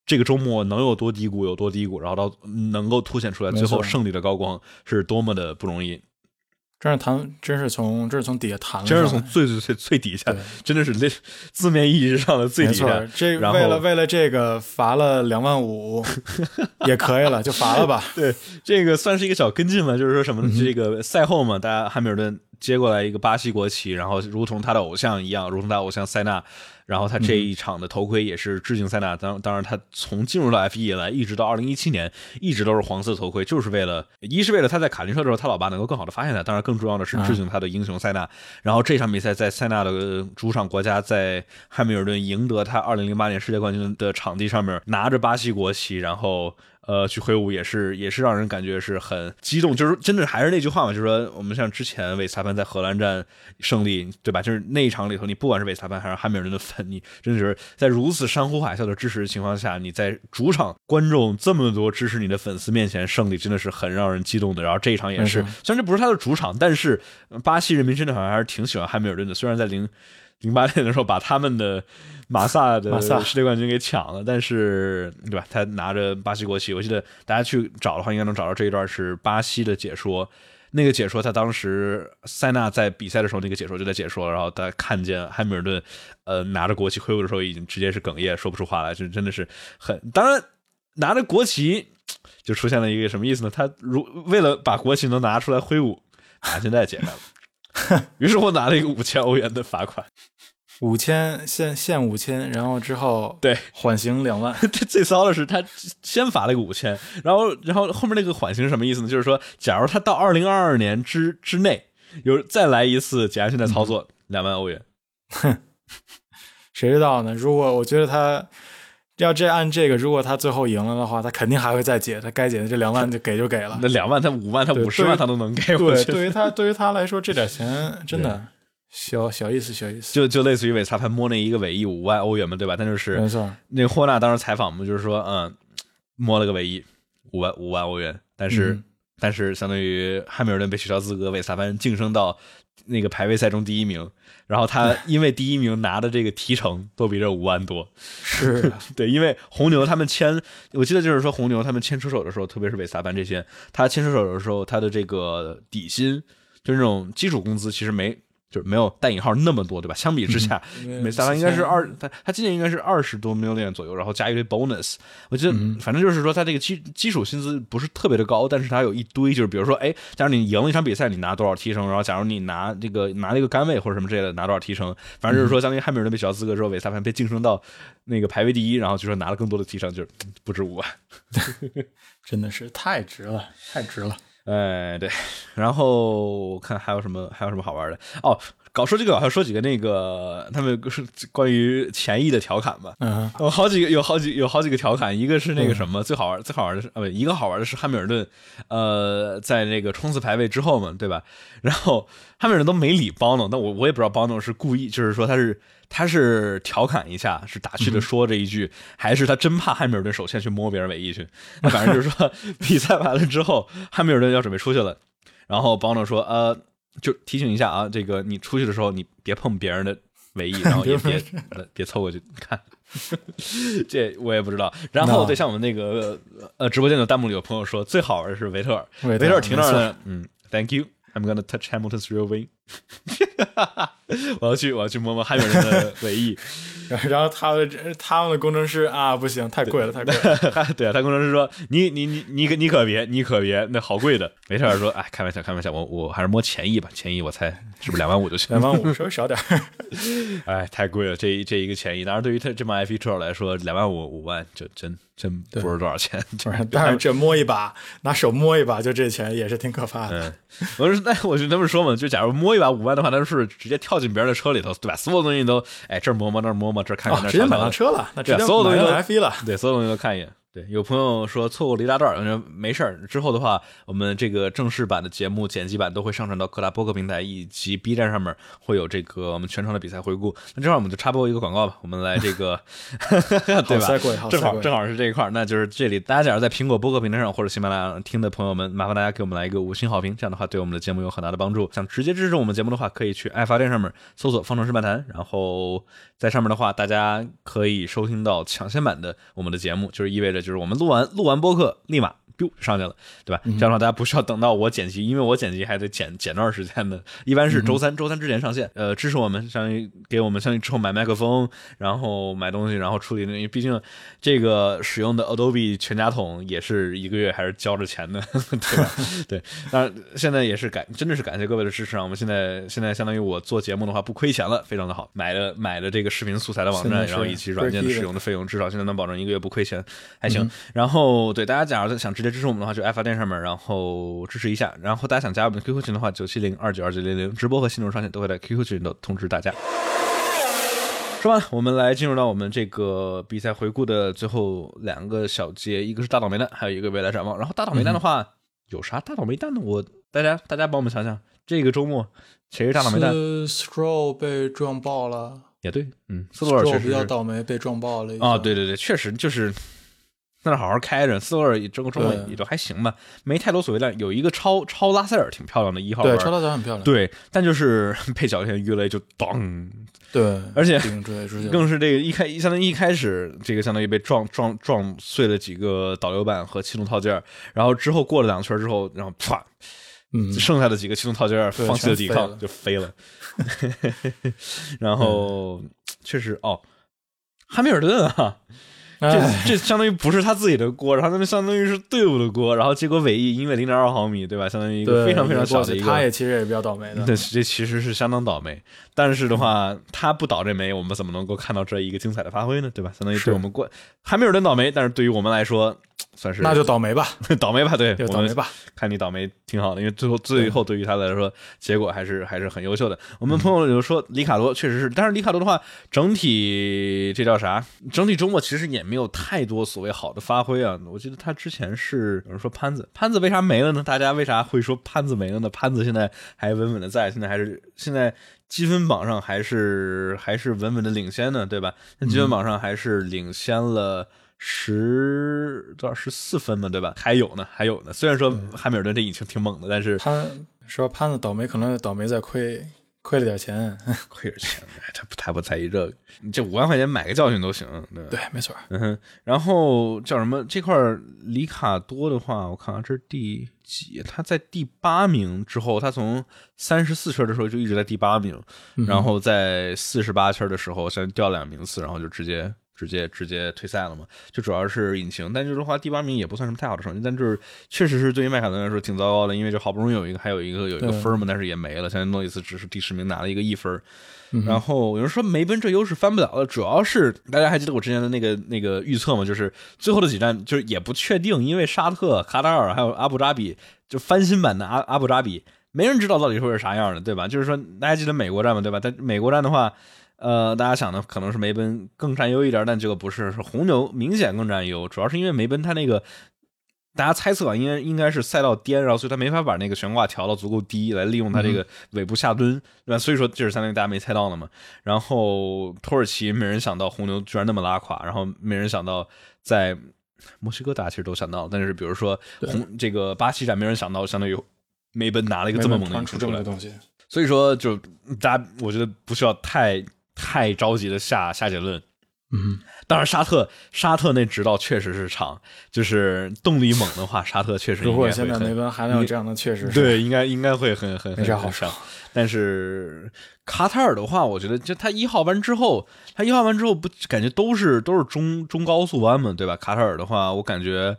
这个周末能有多低谷有多低谷，然后到能够凸显出来最后胜利的高光是多么的不容易，真是弹，真是从真是从底下弹了真，是从最最最最底下对，真的是那字面意义上的最底下。，这为了为了这个罚了两万五 也可以了，就罚了吧。对，这个算是一个小跟进嘛，就是说什么？这个赛后嘛，大家汉密尔顿接过来一个巴西国旗，然后如同他的偶像一样，如同他偶像塞纳，然后他这一场的头盔也是致敬塞纳。当当然，他从进入到 F 1来，一直到二零一七年，一直都是黄色头盔，就是为了一是为了他在卡丁车的时候，他老爸能够更好的发现他，当然更重要的是致敬他的英雄塞纳。然后这场比赛在塞纳的主场国家，在汉密尔顿赢得他二零零八年世界冠军的场地上面，拿着巴西国旗，然后。呃，去挥舞也是也是让人感觉是很激动，就是真的还是那句话嘛，就是说我们像之前韦斯塔潘在荷兰站胜利，对吧？就是那一场里头，你不管是韦斯塔潘还是汉密尔顿的粉，你真的是在如此山呼海啸的支持的情况下，你在主场观众这么多支持你的粉丝面前胜利，真的是很让人激动的。然后这一场也是，虽然这不是他的主场，但是巴西人民真的好像还是挺喜欢汉密尔顿的，虽然在零。零八年的时候，把他们的马萨的世界冠军给抢了，但是对吧？他拿着巴西国旗，我记得大家去找的话，应该能找到这一段是巴西的解说。那个解说，他当时塞纳在比赛的时候，那个解说就在解说，然后他看见汉密尔顿，呃，拿着国旗挥舞的时候，已经直接是哽咽，说不出话来，就真的是很。当然，拿着国旗就出现了一个什么意思呢？他如为了把国旗能拿出来挥舞，把现在解开了。于是我拿了一个五千欧元的罚款。五千限限五千，然后之后对缓刑两万。这最骚的是，他先罚了一个五千，然后然后后面那个缓刑是什么意思呢？就是说，假如他到二零二二年之之内有再来一次检验性的操作，两、万欧元。哼 谁知道呢？如果我觉得他要这按这个，如果他最后赢了的话，他肯定还会再解，他该解的这两万就给就给了。那两万，他五万，他五十万，他都能给。我对，对于他对于他来说，这点钱真的小小意思，小意思。就就类似于韦斯塔潘摸那一个尾翼五万欧元嘛，对吧？但就是没错，那个霍纳当时采访嘛，就是说，嗯，摸了个尾翼五万五万欧元，但是、嗯但是相当于汉密尔顿被取消资格，韦斯塔潘晋升到那个排位赛中第一名，然后他 因为第一名拿的这个提成都比这五万多。是啊对，因为红牛他们签，我记得就是说红牛他们签出手的时候，特别是韦萨班这些，他签出手的时候，他的这个底薪就是那种基础工资，其实没就是没有带引号那么多，对吧？相比之下，因为韦斯塔潘应该是二，他他今年应该是二十多 million 左右，然后加一堆 bonus。我记得嗯反正就是说他这个基基础薪资不是特别的高，但是他有一堆，就是比如说，哎，假如你赢了一场比赛，你拿多少提成，然后假如你拿这个拿了一个杆位或者什么之类的，拿多少提成，反正就是说，相当于汉密尔顿被取消资格之后，韦斯塔潘被晋升到那个排位第一，然后就说拿了更多的提成，就是嗯不止五万。真的是太值了，太值了。哎，对，然后我看还有什么还有什么好玩的哦。搞说这个，我还要说几个那个他们是关于前翼的调侃吧。嗯，有好几个，有好几有好几个调侃，一个是那个什么、最好玩最好玩的是啊，不，一个好玩的是汉密尔顿，呃，在那个冲刺排位之后嘛，对吧？然后汉密尔顿都没理邦诺，但我我也不知道邦诺是故意，就是说他是他是调侃一下，是打趣的说这一句，还是他真怕汉密尔顿首先去摸别人尾翼去？那反正就是说 比赛完了之后，汉密尔顿要准备出去了，然后邦诺说呃。就提醒一下啊，这个你出去的时候，你别碰别人的尾翼，然后也别别凑过去看。这我也不知道。然后对，像我们那个呃直播间的弹幕里有朋友说，最好玩的是维特尔，维维特尔停那儿没了，嗯，Thank you。I'm gonna touch Hamilton's real wing。我要去，我要去摸摸汉密尔顿的尾翼。然后然后他们他们的工程师啊，不行，太贵了，太贵了。对啊，他工程师说：“你你你你可你可别，你可别，那好贵的。”维特尔说：“哎，开玩笑，开玩笑，我我还是摸前翼吧，前翼我猜是不是两万五就行？两万五 稍微少点儿。哎，太贵了，这一这一个前翼，当然对于他这么爱飞车手来说，两万五五万就真真不是多少钱。就是，但是这摸一把，拿手摸一把，就这钱也是挺可怕的。嗯，我说那我就这么说嘛，就假如摸一把五万的话，那是直接跳进别人的车里头，对吧？所有东西都哎这儿摸摸那儿摸摸，这儿看看直接买瞧瞧上车了，那直对接啊所有东西都 F 一了。对，所有东西都看一眼。对，有朋友说错过了一大段没事儿。之后的话，我们这个正式版的节目剪辑版都会上传到各大播客平台以及 B 站上面，会有这个我们全程的比赛回顾。那这块我们就插播一个广告吧，我们来这个，对吧？正。好正好是这一块儿，那就是这里，大家假如在苹果播客平台上或者喜马拉雅听的朋友们，麻烦大家给我们来一个五星好评，这样的话对我们的节目有很大的帮助。想直接支持我们节目的话，可以去爱发电上面搜索“方程式漫谈”，然后在上面的话，大家可以收听到抢先版的我们的节目，就是意味着就是我们录完录完播客立马。biu 上去了，对吧？这样的话，大家不需要等到我剪辑，因为我剪辑还得剪剪段时间的，一般是周三、周三之前上线。呃，支持我们，相当于给我们相当于之后买麦克风，然后买东西，然后处理那，因为毕竟这个使用的 Adobe 全家桶也是一个月还是交着钱的，对吧？对，当然现在也是感，真的是感谢各位的支持啊！我们现在现在相当于我做节目的话不亏钱了，非常的好。买了买了这个视频素材的网站，然后以及软件的使用的费用，至少现在能保证一个月不亏钱，还行。然后对大家假如想直接支持我们的话，就爱发电上面，然后支持一下。然后大家想加入我们的 QQ 群的话，九七零二九二九零零，直播和新内容上线都会在 QQ 群里头通知大家。说完了，我们来进入到我们这个比赛回顾的最后两个小节，一个是大倒霉蛋，还有一个未来展望。然后大倒霉蛋的话，有啥大倒霉蛋呢？我大家大家帮我们想想，这个周末谁是大倒霉蛋？是 Stroll 被撞爆了也对，嗯，斯洛尔确，Stroll 比较倒霉，被撞爆了。啊，对，对对，确实就是在那好好开着，斯托尔这个周末对也就还行吧，没太多所谓的。有一个超超拉塞尔挺漂亮的一号对，超拉塞尔很漂亮。对，但就是 被小天鱼雷就当，对，而且更是这个一开相当于一开始这个相当于被撞撞撞碎了几个导流板和气动套件，然后之后过了两圈之后，然后啪，嗯，剩下的几个气动套件放弃了抵抗就飞了，然后确实哦，汉密尔顿啊。这哎这相当于不是他自己的锅，然后那相当于是队伍的锅，然后结果尾翼因为零点二毫米，对吧？相当于一个非常非常小的一个，他也其实也比较倒霉的。对，这其实是相当倒霉。但是的话，他不倒这霉，我们怎么能够看到这一个精彩的发挥呢？对吧？相当于对我们过汉密尔顿倒霉，但是对于我们来说，算是那就倒霉吧，倒霉吧，对，就倒霉吧。看你倒霉挺好的，因为最后最后对于他来说，结果还是还是很优秀的。我们朋友有说里卡多确实是，但是里卡多的话，整体这叫啥？整体周末其实也没有太多所谓好的发挥啊。我记得他之前是有人说潘子，潘子为啥没了呢？大家为啥会说潘子没了呢？潘子现在还稳稳的在，现在还是现在积分榜上还是还是稳稳的领先呢，对吧？那积分榜上还是领先了。十多少十四分嘛，对吧？还有呢，还有呢。虽然说汉密尔顿这引擎挺猛的，但是他说潘子倒霉，可能倒霉在亏亏了点钱，亏点钱，他不他不在意这个，这五万块钱买个教训都行，对，没错。嗯哼，然后叫什么？这块里卡多的话，我看看这是第几？他在第八名之后，他从三十四圈的时候就一直在第八名，然后在四十八圈的时候先掉两名次，然后就直接。直接直接退赛了嘛？就主要是引擎，但就是话第八名也不算什么太好的成绩，但就是确实是对于迈凯伦来说挺糟糕的，因为就好不容易有一个还有一个有一个分嘛，但是也没了。现在诺里斯只是第十名拿了一个一分，然后有人说梅奔这优势翻不了了，主要是大家还记得我之前的那个那个预测嘛？就是最后的几站就是也不确定，因为沙特、卡塔尔还有阿布扎比就翻新版的阿阿布扎比，没人知道到底会是啥样的，对吧？就是说大家记得美国站嘛，对吧？但美国站的话。呃，大家想的可能是梅奔更占优一点，但这个不是，是红牛明显更占优，主要是因为梅奔它那个，大家猜测啊，应该应该是赛道颠，然后所以它没法把那个悬挂调到足够低，来利用它这个尾部下蹲，对吧？所以说这是相当于大家没猜到的嘛。然后土耳其没人想到红牛居然那么拉垮，然后没人想到在墨西哥大家其实都想到，但是比如说红这个巴西站没人想到，相当于梅奔拿了一个这么猛的出出来东西，所以说就大家我觉得不需要太。太着急的下下结论，嗯，当然沙特沙特那直道确实是长，就是动力猛的话，沙特确实如果现在梅奔还能有这样的，确实对，应该应该会很很很好上。但是卡塔尔的话，我觉得就他一号弯之后，他一号弯之后不感觉都是都是中中高速弯嘛，对吧？卡塔尔的话，我感觉。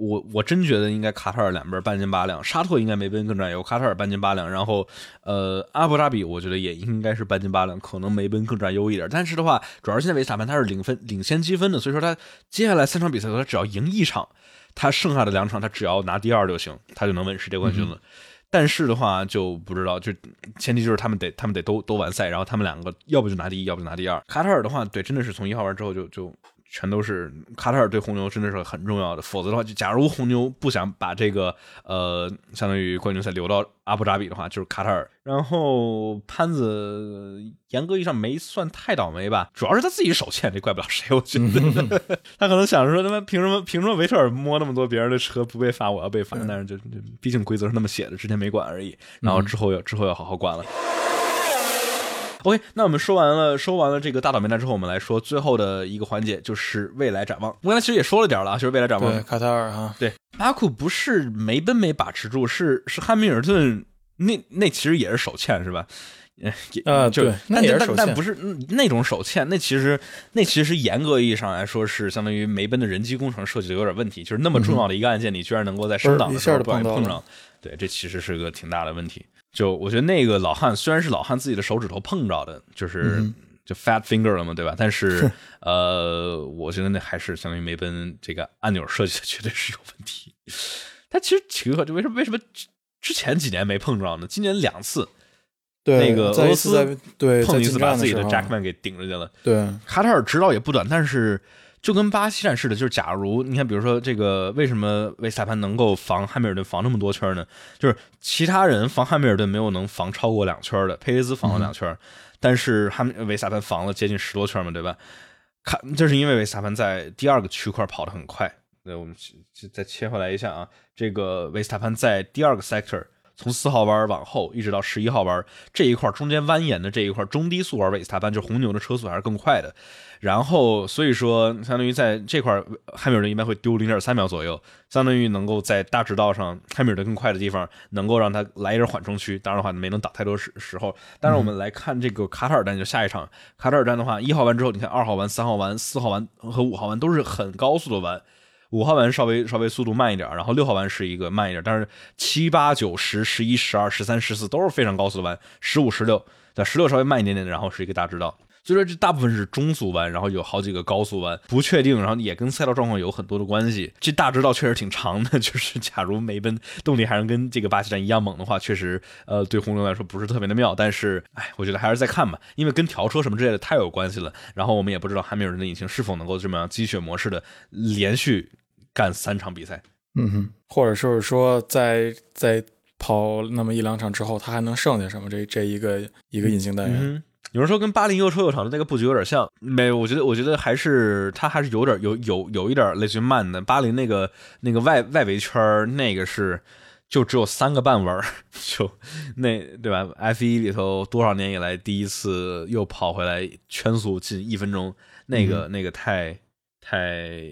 我我真觉得应该卡塔尔两边半斤八两，沙特应该梅奔更占优，卡塔尔半斤八两，然后呃阿布扎比我觉得也应该是半斤八两，可能梅奔更占优一点。但是的话，主要是现在维斯塔潘他是领分领先积分的，所以说他接下来三场比赛他只要赢一场，他剩下的两场他只要拿第二就行，他就能稳世界冠军了。但是的话就不知道，就前提就是他们得他们得都都完赛，然后他们两个要不就拿第一，要不就拿第二。卡塔尔的话，对，真的是从一号玩之后就就。全都是卡塔尔对红牛真的是很重要的，否则的话，就假如红牛不想把这个呃，相当于冠军赛留到阿布扎比的话，就是卡塔尔。然后潘子严格意义上没算太倒霉吧，主要是他自己手欠，这怪不了谁。我觉得 他可能想着说，他妈凭什么凭什么维特尔摸那么多别人的车不被罚，我要被罚？但是就毕竟规则是那么写的，之前没管而已。然后之后要之后要好好管了。OK，那我们说完了，说完了这个大倒霉蛋之后，我们来说最后的一个环节，就是未来展望。我刚才其实也说了点了啊，就是未来展望。对，卡塔尔哈，对，巴库不是梅奔没把持住，是是汉密尔顿那那其实也是手欠是吧？呃，就那也是手欠，但不是那种手欠，那其实那其实严格意义上来说是相当于梅奔的人机工程设计的有点问题，就是那么重要的一个案件，你居然能够在升档的时候不碰上，对，这其实是个挺大的问题。就我觉得那个老汉虽然是老汉自己的手指头碰着的，就是就 fat finger 了嘛，对吧？但是呃，我觉得那还是相当于梅奔这个按钮设计的 绝对是有问题。他其实奇怪，就为什么为什么之前几年没碰着呢？今年两次，那个俄罗斯对碰一次把自己的 Jackman 给顶出去了。对，卡塔尔指导也不短，但是。就跟巴西站似的，就是假如你看，比如说这个，为什么维斯塔潘能够防汉密尔顿防那么多圈呢？就是其他人防汉密尔顿没有能防超过两圈的，佩雷兹防了两圈，但是汉维斯塔潘防了接近十多圈嘛，对吧？看，这是因为维斯塔潘在第二个区块跑得很快。那我们再切回来一下啊，这个维斯塔潘在第二个 sector。从四号弯往后一直到十一号弯这一块中间蜿蜒的这一块中低速弯，维斯塔潘就是红牛的车速还是更快的。然后所以说，相当于在这块汉密尔顿一般会丢零点三秒左右，相当于能够在大直道上汉密尔顿更快的地方，能够让他来一点缓冲区。当然的话，没能打太多时时候。但是我们来看这个卡塔尔站，就下一场卡塔尔站的话，一号弯之后，你看二号弯、三号弯、四号弯和五号弯都是很高速的弯。五号弯稍微稍微速度慢一点，然后六号弯是一个慢一点，但是七八九十十一十二十三十四都是非常高速的弯，十五十六，对，十六稍微慢一点点，然后是一个大直道。所以说这大部分是中速弯，然后有好几个高速弯，不确定，然后也跟赛道状况有很多的关系。这大直道确实挺长的，就是假如梅奔动力还能跟这个巴西站一样猛的话，确实呃对红牛来说不是特别的妙。但是哎，我觉得还是再看吧，因为跟调车什么之类的太有关系了。然后我们也不知道汉密尔顿的引擎是否能够这么样积雪模式的连续干三场比赛。嗯哼，或者就是说在在跑那么一两场之后，他还能剩下什么？这这一个一个隐形单元。有人说跟巴林又臭又长的那个布局有点像，没？我觉得，我觉得还是它还是有点有有有一点类似于慢的。巴林那个那个外外围圈那个是就只有三个半弯 就那对吧？F 一里头多少年以来第一次又跑回来圈速近一分钟，那个那个太太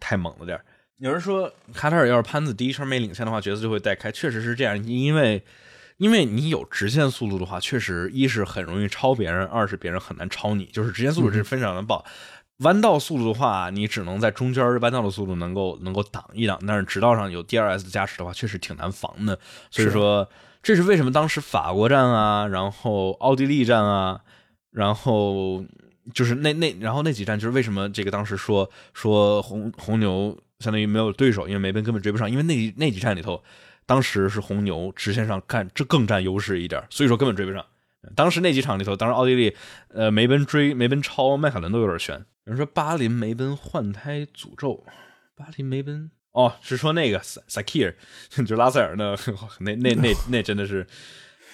太猛了点有人说卡塔尔要是潘子第一圈没领先的话，角色就会带开，确实是这样，因为。因为你有直线速度的话，确实一是很容易超别人，二是别人很难超你。就是直线速度是非常难报，弯道速度的话，你只能在中间弯道的速度能够能够挡一挡。但是直道上有 DRS 的加持的话，确实挺难防的。所以说，这是为什么当时法国站啊，然后奥地利站啊，然后就是那那然后那几站，就是为什么这个当时说说红红牛相当于没有对手，因为梅奔根本追不上，因为那那几站里头。当时是红牛直线上干这更占优势一点，所以说根本追不上。当时那几场里头，当时奥地利呃梅奔追梅奔超迈凯伦都有点悬。有人说巴林梅奔换胎诅咒，巴林梅奔哦是说那个萨萨基尔就拉塞尔 那那那那那真的是。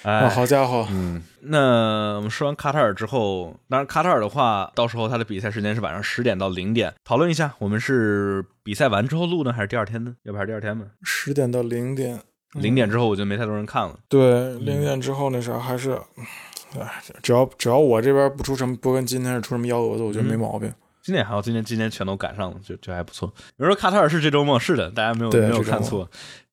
哎，好家伙！嗯，那我们说完卡塔尔之后，当然卡塔尔的话，到时候他的比赛时间是晚上十点到零点。讨论一下，我们是比赛完之后录呢，还是第二天呢？要不还是第二天吧？十点到零点，零点之后我觉得没太多人看了。对，零点之后那啥还是，哎，只要只要我这边不出什么，不跟今天是出什么幺蛾子，我觉得没毛病。今天还好今天今天全都赶上了，就就还不错。有人说卡塔尔是这周末，是的，大家没有没有看错。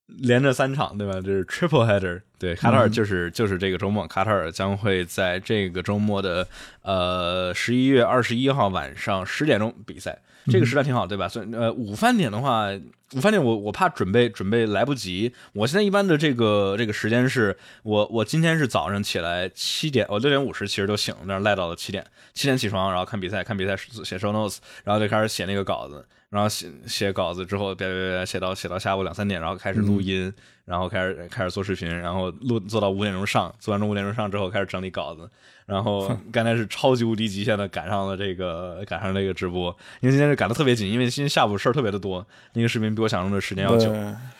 连着三场，对吧？这是 triple header，对，卡塔尔就是就是这个周末，卡塔尔将会在这个周末的呃十一月二十一号晚上十点钟比赛，这个时段挺好，对吧？所以呃午饭点的话，午饭点我我怕准备准备来不及，我现在一般的这个这个时间是我我今天是早上起来七点，我六点五十其实就醒了，但是赖到了七点，七点起床，然后看比赛，看比赛写 show notes，然后就开始写那个稿子。然后写写稿子之后，别别别写到写到下午两三点，然后开始录音，然后开始开始做视频，然后录做到五点钟上，做完这五点钟上之后开始整理稿子，然后刚才是超级无敌极限的赶上了这个赶上这个直播，因为今天是赶的特别紧，因为今天下午事儿特别的多，那个视频比我想象中的时间要久。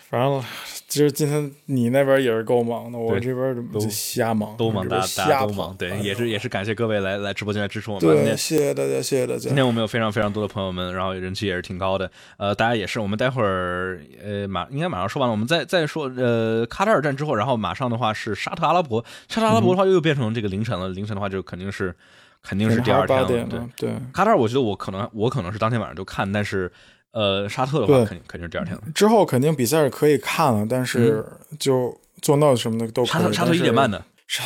反正其实今天你那边也是够忙的，我这边都瞎忙，都忙，大家都忙。对，也是也是感谢各位来来直播间来支持我们。对，谢谢大家，谢谢大家。今天我们有非常非常多的朋友们，然后人气也是挺高的。呃，大家也是，我们待会儿呃马应该马上说完了，我们再再说呃卡塔尔站之后，然后马上的话是沙特阿拉伯，沙特阿拉伯的话又变成这个凌晨了，凌晨的话就肯定是肯定是第二天了。对对，卡塔尔我觉得我可能我可能是当天晚上就看，但是。呃，沙特的话，肯定肯定是第二天了。之后肯定比赛是可以看了，但是就做 note 什么的都沙特沙特一点半的。沙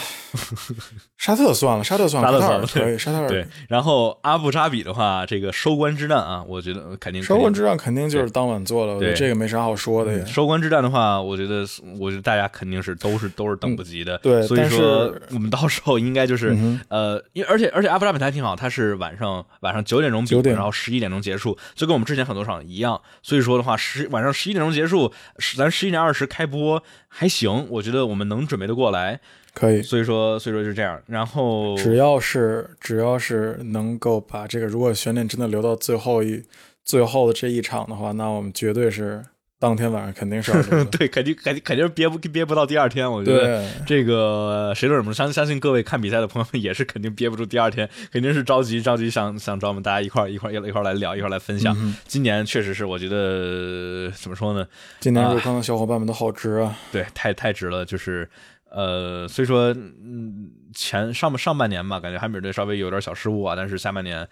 沙特算了，沙特算了，沙特算了，可以，沙特对。然后阿布扎比的话，这个收官之战啊，我觉得肯定收官之战肯定就是当晚做了，对，这个没啥好说的。收官之战的话，我觉得，我觉得大家肯定是都是都是等不及的，对。所以说，我们到时候应该就是呃，因为而且而且阿布扎比还挺好，它是晚上晚上九点钟比，然后十一点钟结束，就跟我们之前很多场一样。所以说的话，十晚上十一点钟结束，咱十一点二十开播还行，我觉得我们能准备的过来。可以，所以说，所以说就是这样。然后，只要是只要是能够把这个，如果悬念真的留到最后一最后的这一场的话，那我们绝对是当天晚上肯定是要 对，肯定肯定肯定是憋不憋不到第二天。我觉得这个谁都忍不住，相相信各位看比赛的朋友们也是肯定憋不住第二天，肯定是着急着急想想找我们大家一块一块一块来聊，一块来分享。今年确实是，我觉得怎么说呢？今年入坑的小伙伴们都好值啊！对，太太值了，就是。呃，所以说，嗯，前上上半年吧，感觉汉密尔顿稍微有点小失误啊，但是下半年，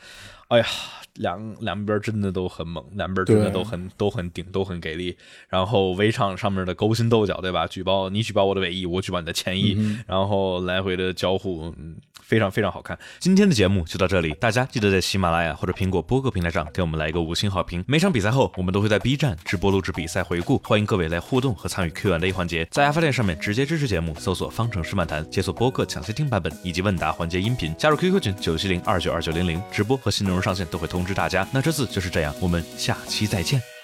哎呀，两两边真的都很猛，两边真的都很都很顶，都很给力。然后围场上面的勾心斗角，对吧？举报你举报我的尾翼，我举报你的前翼，然后来回的交互，非常非常好看。今天的节目就到这里，大家记得在喜马拉雅或者苹果播客平台上给我们来一个五星好评。每场比赛后，我们都会在 B 站直播录制比赛回顾，欢迎各位来互动和参与 Q&A 环节。在爱发电上面直接支持节目，搜索“方程式漫谈”，解锁播客抢先听版本以及问答环节音频，加入 QQ 群九七零二九二九零零，直播和新内容上线都会通知大家。那这次就是这样，我们下期再见。